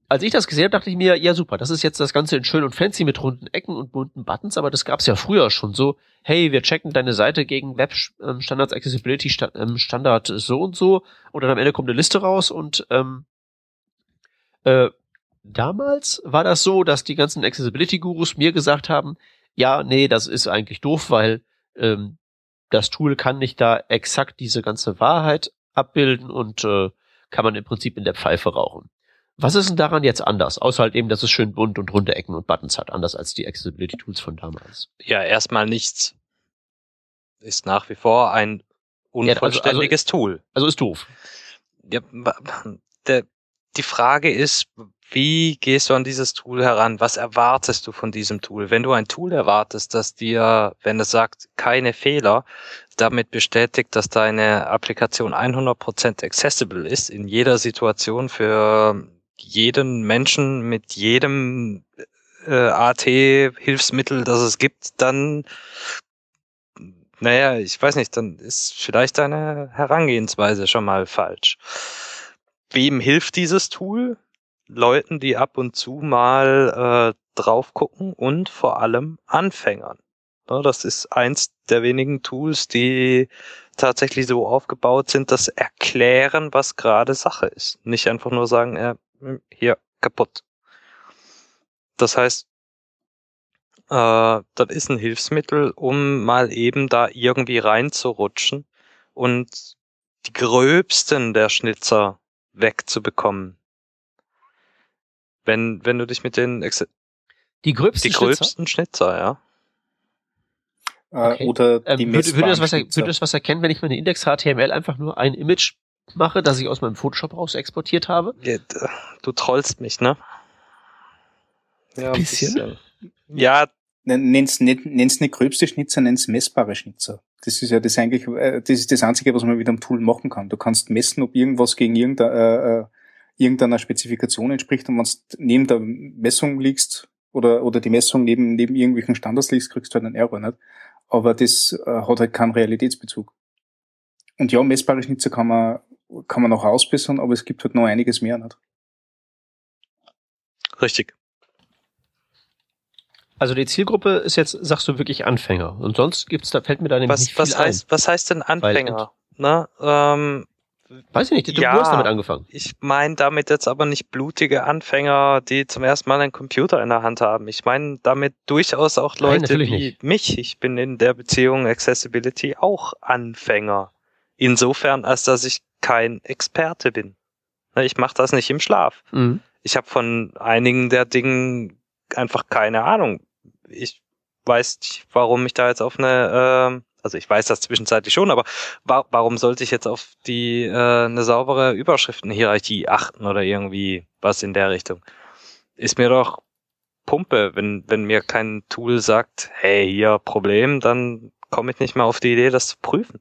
als ich das gesehen habe, dachte ich mir, ja super, das ist jetzt das Ganze in schön und fancy mit runden Ecken und bunten Buttons, aber das gab's ja früher schon so, hey, wir checken deine Seite gegen Web ähm, Accessibility ähm, Standard so und so und dann am Ende kommt eine Liste raus und ähm, äh, damals war das so, dass die ganzen Accessibility-Gurus mir gesagt haben, ja, nee, das ist eigentlich doof, weil ähm, das Tool kann nicht da exakt diese ganze Wahrheit abbilden und äh, kann man im Prinzip in der Pfeife rauchen. Was ist denn daran jetzt anders? Außer halt eben, dass es schön bunt und runde Ecken und Buttons hat, anders als die Accessibility-Tools von damals. Ja, erstmal nichts. Ist nach wie vor ein also- also- unvollständiges Tool. Also ist doof. Ja, der, die Frage ist, wie gehst du an dieses Tool heran? Was erwartest du von diesem Tool? Wenn du ein Tool erwartest, das dir, wenn es sagt, keine Fehler, damit bestätigt, dass deine Applikation 100% accessible ist, in jeder Situation für jeden Menschen mit jedem äh, AT-Hilfsmittel, das es gibt, dann, naja, ich weiß nicht, dann ist vielleicht deine Herangehensweise schon mal falsch. Wem hilft dieses Tool? Leuten, die ab und zu mal äh, drauf gucken und vor allem Anfängern. Ja, das ist eins der wenigen Tools, die tatsächlich so aufgebaut sind, dass erklären, was gerade Sache ist. Nicht einfach nur sagen, äh, hier kaputt. Das heißt, äh, das ist ein Hilfsmittel, um mal eben da irgendwie reinzurutschen und die gröbsten der Schnitzer wegzubekommen. Wenn, wenn du dich mit den Ex Die gröbsten die Schnitzer? gröbsten Schnitzer, ja. Äh, Okay. Oder Ähm, die würde, würde, das was, er- würde das was erkennen, wenn ich meine Index.html einfach nur ein Image mache, das ich aus meinem Photoshop raus exportiert habe? Ja, Du trollst mich, ne? Ja, ein Bisschen. Ja, Nenn's nicht, nenn's nicht gröbste Schnitzer, nenn's messbare Schnitzer. Das ist ja das eigentlich, äh, das ist das Einzige, was man mit einem Tool machen kann. Du kannst messen, ob irgendwas gegen irgendeine, äh, äh, irgendeiner Spezifikation entspricht und wenn du neben der Messung liegst oder, oder die Messung neben, neben irgendwelchen Standards liegst, kriegst du halt einen Error nicht. Aber das äh, hat halt keinen Realitätsbezug. Und ja, messbare Schnitzer kann man, kann man noch ausbessern, aber es gibt halt noch einiges mehr nicht. richtig. Also die Zielgruppe ist jetzt, sagst du, wirklich Anfänger. Und sonst gibt's, da fällt mir da nämlich Was, nicht was viel heißt, was heißt denn Anfänger? Ne? Ähm. Weiß ich nicht, du, Ja. hast damit angefangen. ich meine damit jetzt aber nicht blutige Anfänger, die zum ersten Mal einen Computer in der Hand haben. Ich meine damit durchaus auch Nein, Leute natürlich wie nicht. mich. Ich bin in der Beziehung Accessibility auch Anfänger. Insofern, als dass ich kein Experte bin. Ne, Ich mache das nicht im Schlaf. Mhm. Ich habe von einigen der Dingen einfach keine Ahnung. Ich weiß nicht, warum ich da jetzt auf eine ähm, Also ich weiß das zwischenzeitlich schon, aber wa warum sollte ich jetzt auf die äh, eine saubere Überschriftenhierarchie achten oder irgendwie was in der Richtung? Ist mir doch Pumpe, wenn wenn mir kein Tool sagt, hey, hier Problem, dann komme ich nicht mehr auf die Idee, das zu prüfen.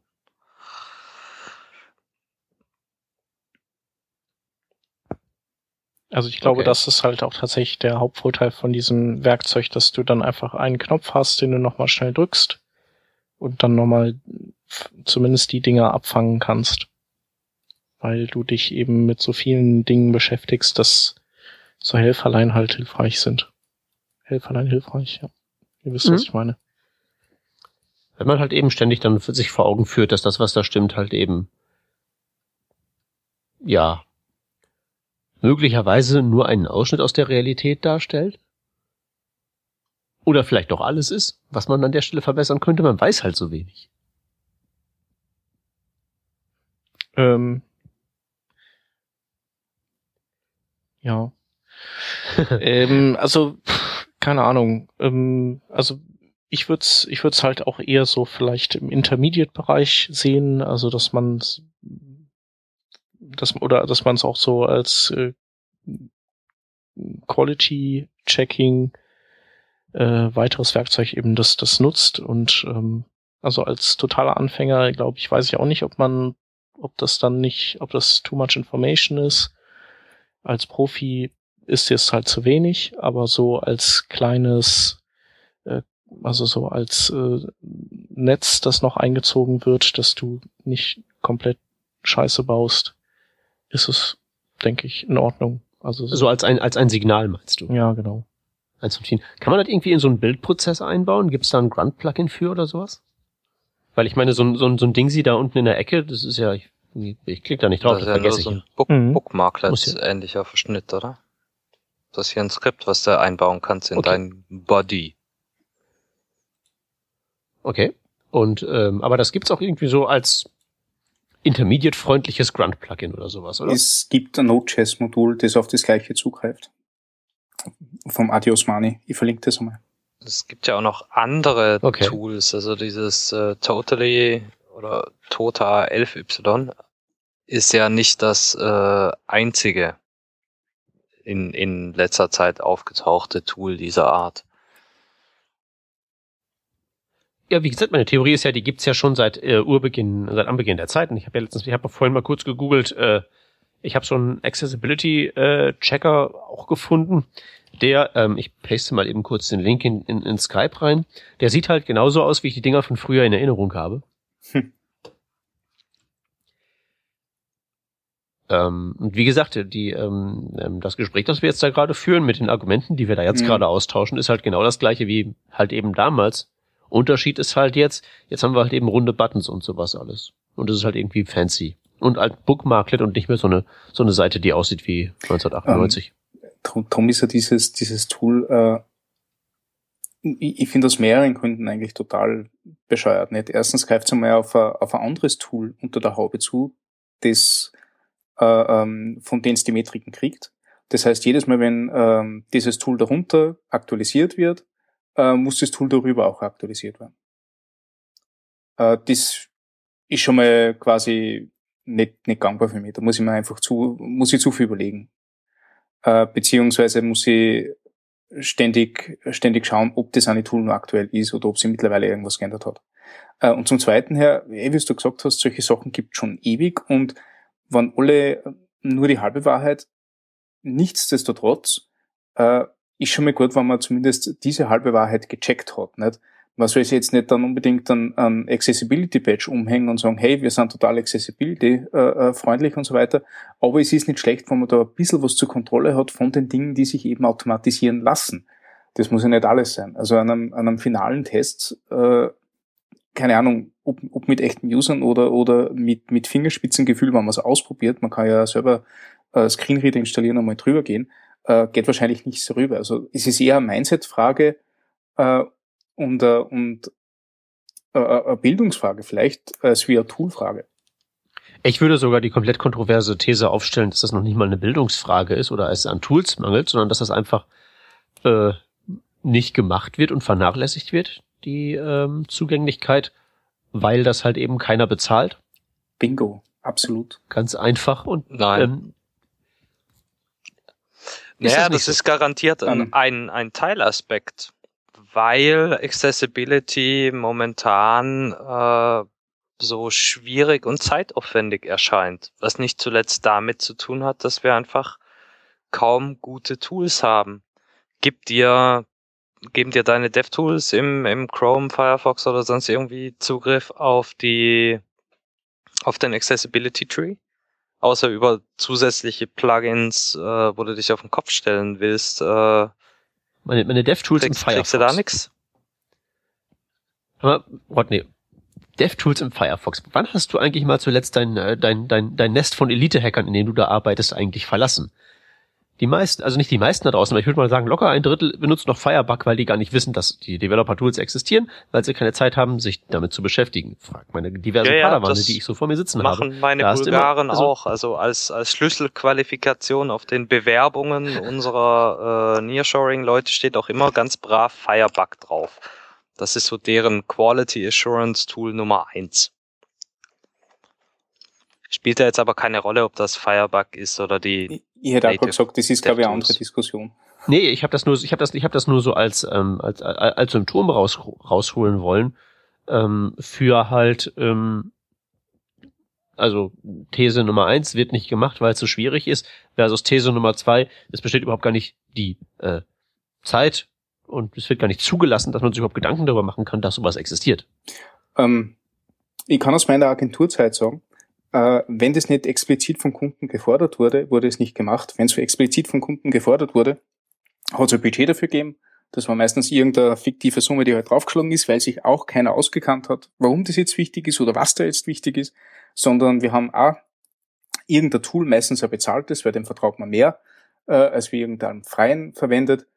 Also ich glaube, Okay. das ist halt auch tatsächlich der Hauptvorteil von diesem Werkzeug, dass du dann einfach einen Knopf hast, den du nochmal schnell drückst und dann nochmal zumindest die Dinger abfangen kannst. Weil du dich eben mit so vielen Dingen beschäftigst, dass so Helferlein halt hilfreich sind. Helferlein hilfreich, ja. Ihr wisst, was Mhm. ich meine. Wenn man halt eben ständig dann für sich vor Augen führt, dass das, was da stimmt, halt eben, ja, möglicherweise nur einen Ausschnitt aus der Realität darstellt. Oder vielleicht doch alles ist, was man an der Stelle verbessern könnte. Man weiß halt so wenig. Ähm, ja. ähm, also, keine Ahnung. Ähm, also ich würde es ich würd's halt auch eher so vielleicht im Intermediate-Bereich sehen, also dass man dass, oder dass man es auch so als äh, Quality-Checking äh, weiteres Werkzeug eben das, das nutzt und ähm, also als totaler Anfänger, glaube ich, weiß ich auch nicht, ob man, ob das dann nicht, ob das too much information ist. Als Profi ist es halt zu wenig, aber so als kleines, äh, also so als äh, Netz, das noch eingezogen wird, dass du nicht komplett Scheiße baust, ist es, denke ich, in Ordnung. Also So als ein, als ein Signal meinst du? ja, genau. Eins von vielen. Kann man das irgendwie in so einen Bildprozess einbauen? Gibt es da ein Grunt-Plugin für oder sowas? Weil ich meine, so ein, so ein, so ein Ding sie da unten in der Ecke, das ist ja, ich, ich klicke da nicht drauf, das das, ist ja vergesse so ich. ein Book Mhm. Bookmark Muss ja. ähnlicher Verschnitt, oder? Das ist hier ein Skript, was du einbauen kannst in Okay. dein Body. Okay. Und ähm, aber das gibt's auch irgendwie so als intermediate-freundliches Grunt-Plugin oder sowas, oder? Es gibt ein Node.js-Modul, das auf das gleiche zugreift. Vom Adios Money. Ich verlinke das einmal. Es gibt ja auch noch andere Okay. Tools, also dieses äh, Totally oder Tota 11y ist ja nicht das äh, einzige in, in letzter Zeit aufgetauchte Tool dieser Art. Ja, wie gesagt, meine Theorie ist ja, die gibt's ja schon seit äh, Urbeginn, seit Anbeginn der Zeiten. Ich habe ja letztens, ich habe vorhin mal kurz gegoogelt, äh, ich habe so einen Accessibility-Checker auch gefunden, der, ähm, ich paste mal eben kurz den Link in, in, in Skype rein, der sieht halt genauso aus, wie ich die Dinger von früher in Erinnerung habe. Hm. Ähm, und wie gesagt, die, ähm, ähm, das Gespräch, das wir jetzt da gerade führen mit den Argumenten, die wir da jetzt Mhm. gerade austauschen, ist halt genau das gleiche wie halt eben damals. Unterschied ist halt jetzt, jetzt haben wir halt eben runde Buttons und sowas alles. Und es ist halt irgendwie fancy. Und halt Bookmarklet und nicht mehr so eine, so eine Seite, die aussieht wie 1998. Drum, drum ist ja dieses, dieses Tool, äh, ich, ich finde aus mehreren Gründen eigentlich total bescheuert. Nicht? Erstens greift es einmal auf ein, auf ein anderes Tool unter der Haube zu, das, äh, ähm, von denen es die Metriken kriegt. Das heißt, jedes Mal, wenn ähm, dieses Tool darunter aktualisiert wird, äh, muss das Tool darüber auch aktualisiert werden. Äh, das ist schon mal quasi nicht, nicht gangbar für mich. Da muss ich mir einfach zu, muss ich zu viel überlegen. Äh, beziehungsweise muss ich ständig, ständig schauen, ob das eine Tool nur aktuell ist oder ob sie mittlerweile irgendwas geändert hat. Äh, und zum Zweiten her, eh, wie du gesagt hast, solche Sachen gibt schon ewig und wenn alle nur die halbe Wahrheit, nichtsdestotrotz, äh, ist schon mal gut, wenn man zumindest diese halbe Wahrheit gecheckt hat. Nicht? Man soll sich jetzt nicht dann unbedingt an, an Accessibility Badge umhängen und sagen, hey, wir sind total accessibility äh, äh, und so weiter. Aber es ist nicht schlecht, wenn man da ein bisschen was zur Kontrolle hat von den Dingen, die sich eben automatisieren lassen. Das muss ja nicht alles sein. Also an einem, an einem finalen Test, äh, keine Ahnung, ob, ob mit echten Usern oder, oder mit, mit Fingerspitzengefühl, wenn man es ausprobiert, man kann ja selber äh, Screenreader installieren und mal drüber gehen, äh, geht wahrscheinlich nicht so rüber. Also es ist eher eine Mindset-Frage äh, und, äh, und äh, eine Bildungsfrage vielleicht als wie eine Toolfrage. Ich würde sogar die komplett kontroverse These aufstellen, dass das noch nicht mal eine Bildungsfrage ist oder es an Tools mangelt, sondern dass das einfach äh, nicht gemacht wird und vernachlässigt wird, die ähm, Zugänglichkeit weil das halt eben keiner bezahlt. Bingo, absolut. Ganz einfach und Nein. ähm, ist naja, das das so? ist garantiert ein, Ähm. ein, ein Teilaspekt, weil Accessibility momentan äh, so schwierig und zeitaufwendig erscheint, was nicht zuletzt damit zu tun hat, dass wir einfach kaum gute Tools haben. Gib dir, geben dir deine DevTools im, im Chrome, Firefox oder sonst irgendwie Zugriff auf die, auf den Accessibility Tree? Außer über zusätzliche Plugins, äh, wo du dich auf den Kopf stellen willst, äh, meine, meine DevTools im Firefox. kriegst du da nix? Aber, Rodney, DevTools im Firefox. Wann hast du eigentlich mal zuletzt dein, äh, dein, dein, dein Nest von Elite-Hackern, in dem du da arbeitest, eigentlich verlassen? Die meisten, also nicht die meisten da draußen, aber ich würde mal sagen, locker ein Drittel benutzt noch Firebug, weil die gar nicht wissen, dass die Developer-Tools existieren, weil sie keine Zeit haben, sich damit zu beschäftigen. Frag meine diversen Ja, ja, Padawane, die ich so vor mir sitzen habe. Machen meine Da du immer- Bulgaren also- auch. Also als, als Schlüsselqualifikation auf den Bewerbungen unserer äh, Nearshoring-Leute steht auch immer ganz brav Firebug drauf. Das ist so deren Quality Assurance Tool Nummer eins. Spielt da jetzt aber keine Rolle, ob das Firebug ist oder die. Ich, ich hätte auch gesagt, das ist, glaube ich, eine andere Diskussion. Nee, ich habe das nur, ich habe das, ich habe das nur so als ähm, als, als, als Symptom raus, rausholen wollen ähm, für halt ähm, also These Nummer eins wird nicht gemacht, weil es so schwierig ist, versus These Nummer zwei, es besteht überhaupt gar nicht die äh, Zeit und es wird gar nicht zugelassen, dass man sich überhaupt Gedanken darüber machen kann, dass sowas existiert. Ähm, ich kann aus meiner Agenturzeit sagen, wenn das nicht explizit vom Kunden gefordert wurde, wurde es nicht gemacht. Wenn es explizit vom Kunden gefordert wurde, hat es ein Budget dafür gegeben. Das war meistens irgendeine fiktive Summe, die halt draufgeschlagen ist, weil sich auch keiner ausgekannt hat, warum das jetzt wichtig ist oder was da jetzt wichtig ist, sondern wir haben auch irgendein Tool, meistens ein bezahltes, weil dem vertraut man mehr, äh, als wir irgendeinem freien verwendet,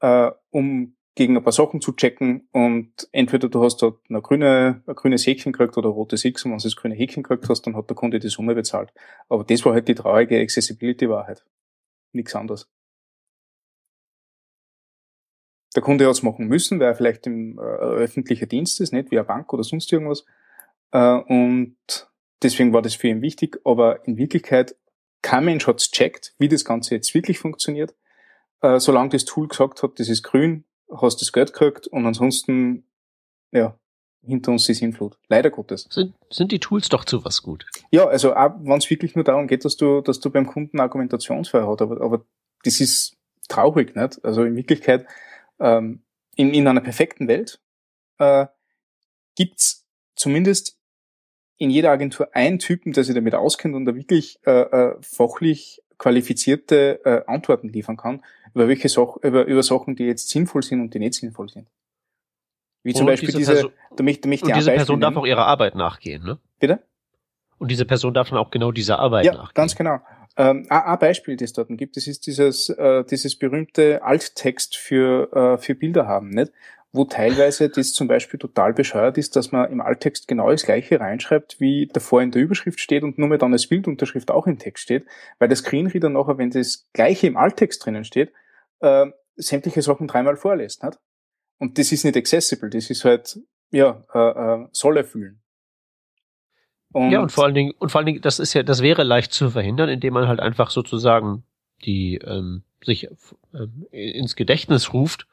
äh, um gegen ein paar Sachen zu checken und entweder du hast dort ein, grüne, ein grünes Häkchen gekriegt oder ein rotes X und wenn du das grüne Häkchen gekriegt hast, dann hat der Kunde die Summe bezahlt. Aber das war halt die traurige Accessibility-Wahrheit. Nichts anderes. Der Kunde hat es machen müssen, weil er vielleicht im äh, öffentlicher Dienst ist, nicht wie eine Bank oder sonst irgendwas. Äh, und deswegen war das für ihn wichtig, aber in Wirklichkeit kein Mensch hat's checkt, wie das Ganze jetzt wirklich funktioniert. Äh, solange das Tool gesagt hat, das ist grün, hast das Geld gekriegt und ansonsten, ja, hinter uns die Sinnflut. Leider Gottes. Sind, sind die Tools doch zu was gut? Ja, also auch wenn es wirklich nur darum geht, dass du, dass du beim Kunden Argumentationsfreiheit hast, aber, aber das ist traurig, nicht? Also in Wirklichkeit, ähm, in, in einer perfekten Welt äh, gibt's zumindest in jeder Agentur einen Typen, der sich damit auskennt und da wirklich äh, äh, fachlich qualifizierte äh, Antworten liefern kann, über welche Sach über, über Sachen, die jetzt sinnvoll sind und die nicht sinnvoll sind. Wie zum Und Beispiel diese diese, Perso- da möchte, da möchte Und diese Person darf auch ihrer Arbeit nachgehen, ne? Bitte? Und diese Person darf dann auch genau dieser Arbeit Ja, nachgehen. ganz genau. Ähm, ein, ein Beispiel, das dort gibt, das ist dieses, äh, dieses berühmte Alttext für, äh, für Bilder haben, nicht? Wo teilweise das zum Beispiel total bescheuert ist, dass man im Alttext genau das gleiche reinschreibt, wie davor in der Überschrift steht und nur mehr dann als Bildunterschrift auch im Text steht, weil der Screenreader nachher, wenn das gleiche im Alttext drinnen steht, äh, sämtliche Sachen dreimal vorlässt, nicht? Und das ist nicht accessible, das ist halt, ja, äh, äh, soll erfüllen. Und ja, und vor allen Dingen, und vor allen Dingen, das ist ja, das wäre leicht zu verhindern, indem man halt einfach sozusagen die ähm, sich ähm, ins Gedächtnis ruft,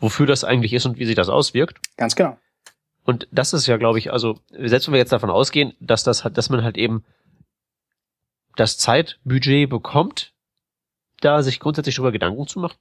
wofür das eigentlich ist und wie sich das auswirkt. ganz genau. Und das ist ja, glaube ich, also selbst wenn wir jetzt davon ausgehen, dass das hat, dass man halt eben das Zeitbudget bekommt, da sich grundsätzlich darüber Gedanken zu machen,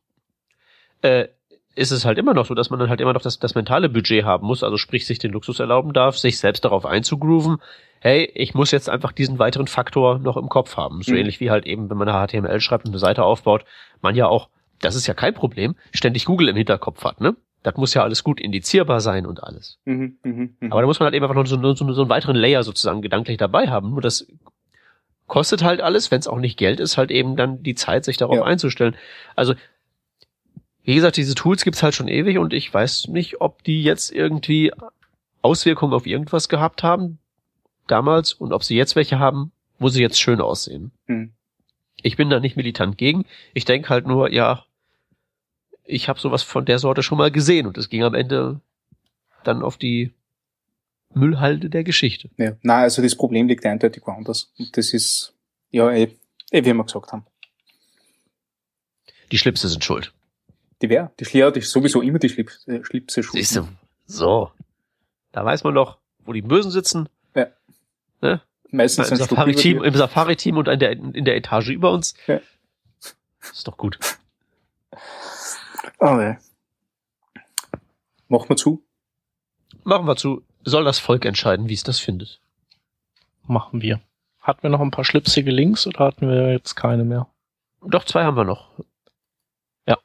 äh, ist es halt immer noch so, dass man dann halt immer noch das, das mentale Budget haben muss, also sprich sich den Luxus erlauben darf, sich selbst darauf einzugrooven, hey, ich muss jetzt einfach diesen weiteren Faktor noch im Kopf haben. So Mhm. ähnlich wie halt eben, wenn man HTML schreibt und eine Seite aufbaut, man ja auch, das ist ja kein Problem, ständig Google im Hinterkopf hat, ne? Das muss ja alles gut indizierbar sein und alles. Mhm, mhm, mhm. Aber da muss man halt eben einfach noch so, so, so einen weiteren Layer sozusagen gedanklich dabei haben. Nur das kostet halt alles, wenn es auch nicht Geld ist, halt eben dann die Zeit, sich darauf Ja. einzustellen. Also, wie gesagt, diese Tools gibt's halt schon ewig und ich weiß nicht, ob die jetzt irgendwie Auswirkungen auf irgendwas gehabt haben damals und ob sie jetzt welche haben, wo sie jetzt schön aussehen. Mhm. Ich bin da nicht militant gegen. Ich denke halt nur, ja, ich habe sowas von der Sorte schon mal gesehen und es ging am Ende dann auf die Müllhalde der Geschichte. Ja. Nein, also das Problem liegt eindeutig woanders. Und das ist, ja, eh, eh wie wir gesagt haben. Die Schlipse sind schuld. Die wer? Die Schlier, die sowieso immer die Schlips, äh, Schlipse schuld. Siehst du? So. Da weiß man doch, wo die Bösen sitzen. Meistens Im ein Stück über Safari-Team, im Safari-Team und in der, in der Etage über uns. Ja. Ist doch gut. Oh, ja. Machen wir zu. Machen wir zu. Soll das Volk entscheiden, wie es das findet. Machen wir. Hatten wir noch ein paar schlipsige Links oder hatten wir jetzt keine mehr? Doch, zwei haben wir noch. Ja.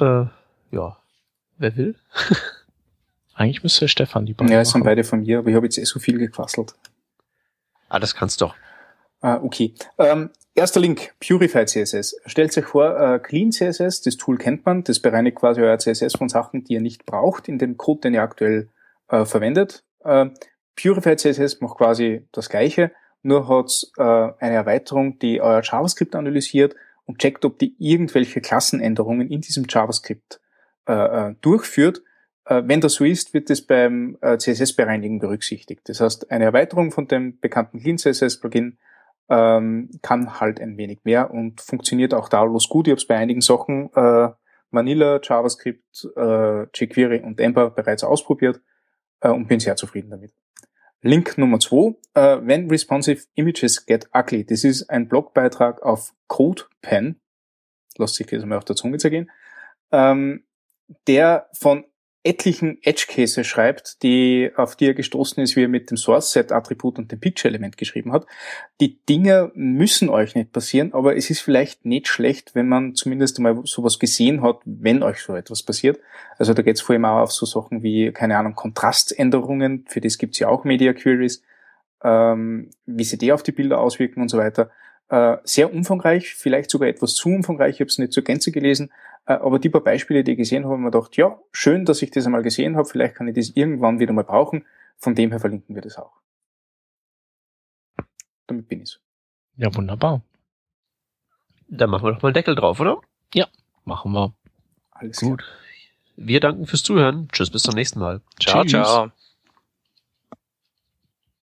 Äh, ja. Wer will? Eigentlich müsste Stefan die beiden Ja, es sind beide von mir, aber ich habe jetzt eh so viel gequasselt. Ah, das kannst doch. Ah, okay. Ähm, erster Link, Purified CSS. Stellt euch vor, äh, Clean CSS, das Tool kennt man, das bereinigt quasi euer CSS von Sachen, die ihr nicht braucht, in dem Code, den ihr aktuell äh, verwendet. Äh, Purified CSS macht quasi das Gleiche, nur hat äh, eine Erweiterung, die euer JavaScript analysiert und checkt, ob die irgendwelche Klassenänderungen in diesem JavaScript äh, äh, durchführt. Äh, wenn das so ist, wird es beim äh, CSS-Bereinigen berücksichtigt. Das heißt, eine Erweiterung von dem bekannten Clean CSS-Plugin ähm, kann halt ein wenig mehr und funktioniert auch tadellos gut. Ich habe es bei einigen Sachen äh, Vanilla, JavaScript, äh, jQuery und Ember bereits ausprobiert äh, und bin sehr zufrieden damit. Link Nummer zwei, äh, When Responsive Images Get Ugly. Das ist ein Blogbeitrag auf CodePen, lasst sich das mal auf der Zunge zergehen, ähm, der von etlichen Edge Cases schreibt, die, auf die er gestoßen ist, wie er mit dem Source Set Attribut und dem Picture Element geschrieben hat. Die Dinge müssen euch nicht passieren, aber es ist vielleicht nicht schlecht, wenn man zumindest einmal sowas gesehen hat, wenn euch so etwas passiert. Also da geht es vor allem auch auf so Sachen wie, keine Ahnung, Kontraständerungen, für das gibt's ja auch Media Queries, ähm, wie sie die auf die Bilder auswirken und so weiter. Äh, sehr umfangreich, vielleicht sogar etwas zu umfangreich, ich habe es nicht zur Gänze gelesen, aber die paar Beispiele, die ich gesehen habe, haben wir gedacht, ja, schön, dass ich das einmal gesehen habe, vielleicht kann ich das irgendwann wieder mal brauchen. Von dem her verlinken wir das auch. Damit bin ich's. Ja, wunderbar. Dann machen wir doch mal einen Deckel drauf, oder? Machen wir. Alles Gut. Wir danken fürs Zuhören. Tschüss, bis zum nächsten Mal. Ciao, Tschüss. ciao.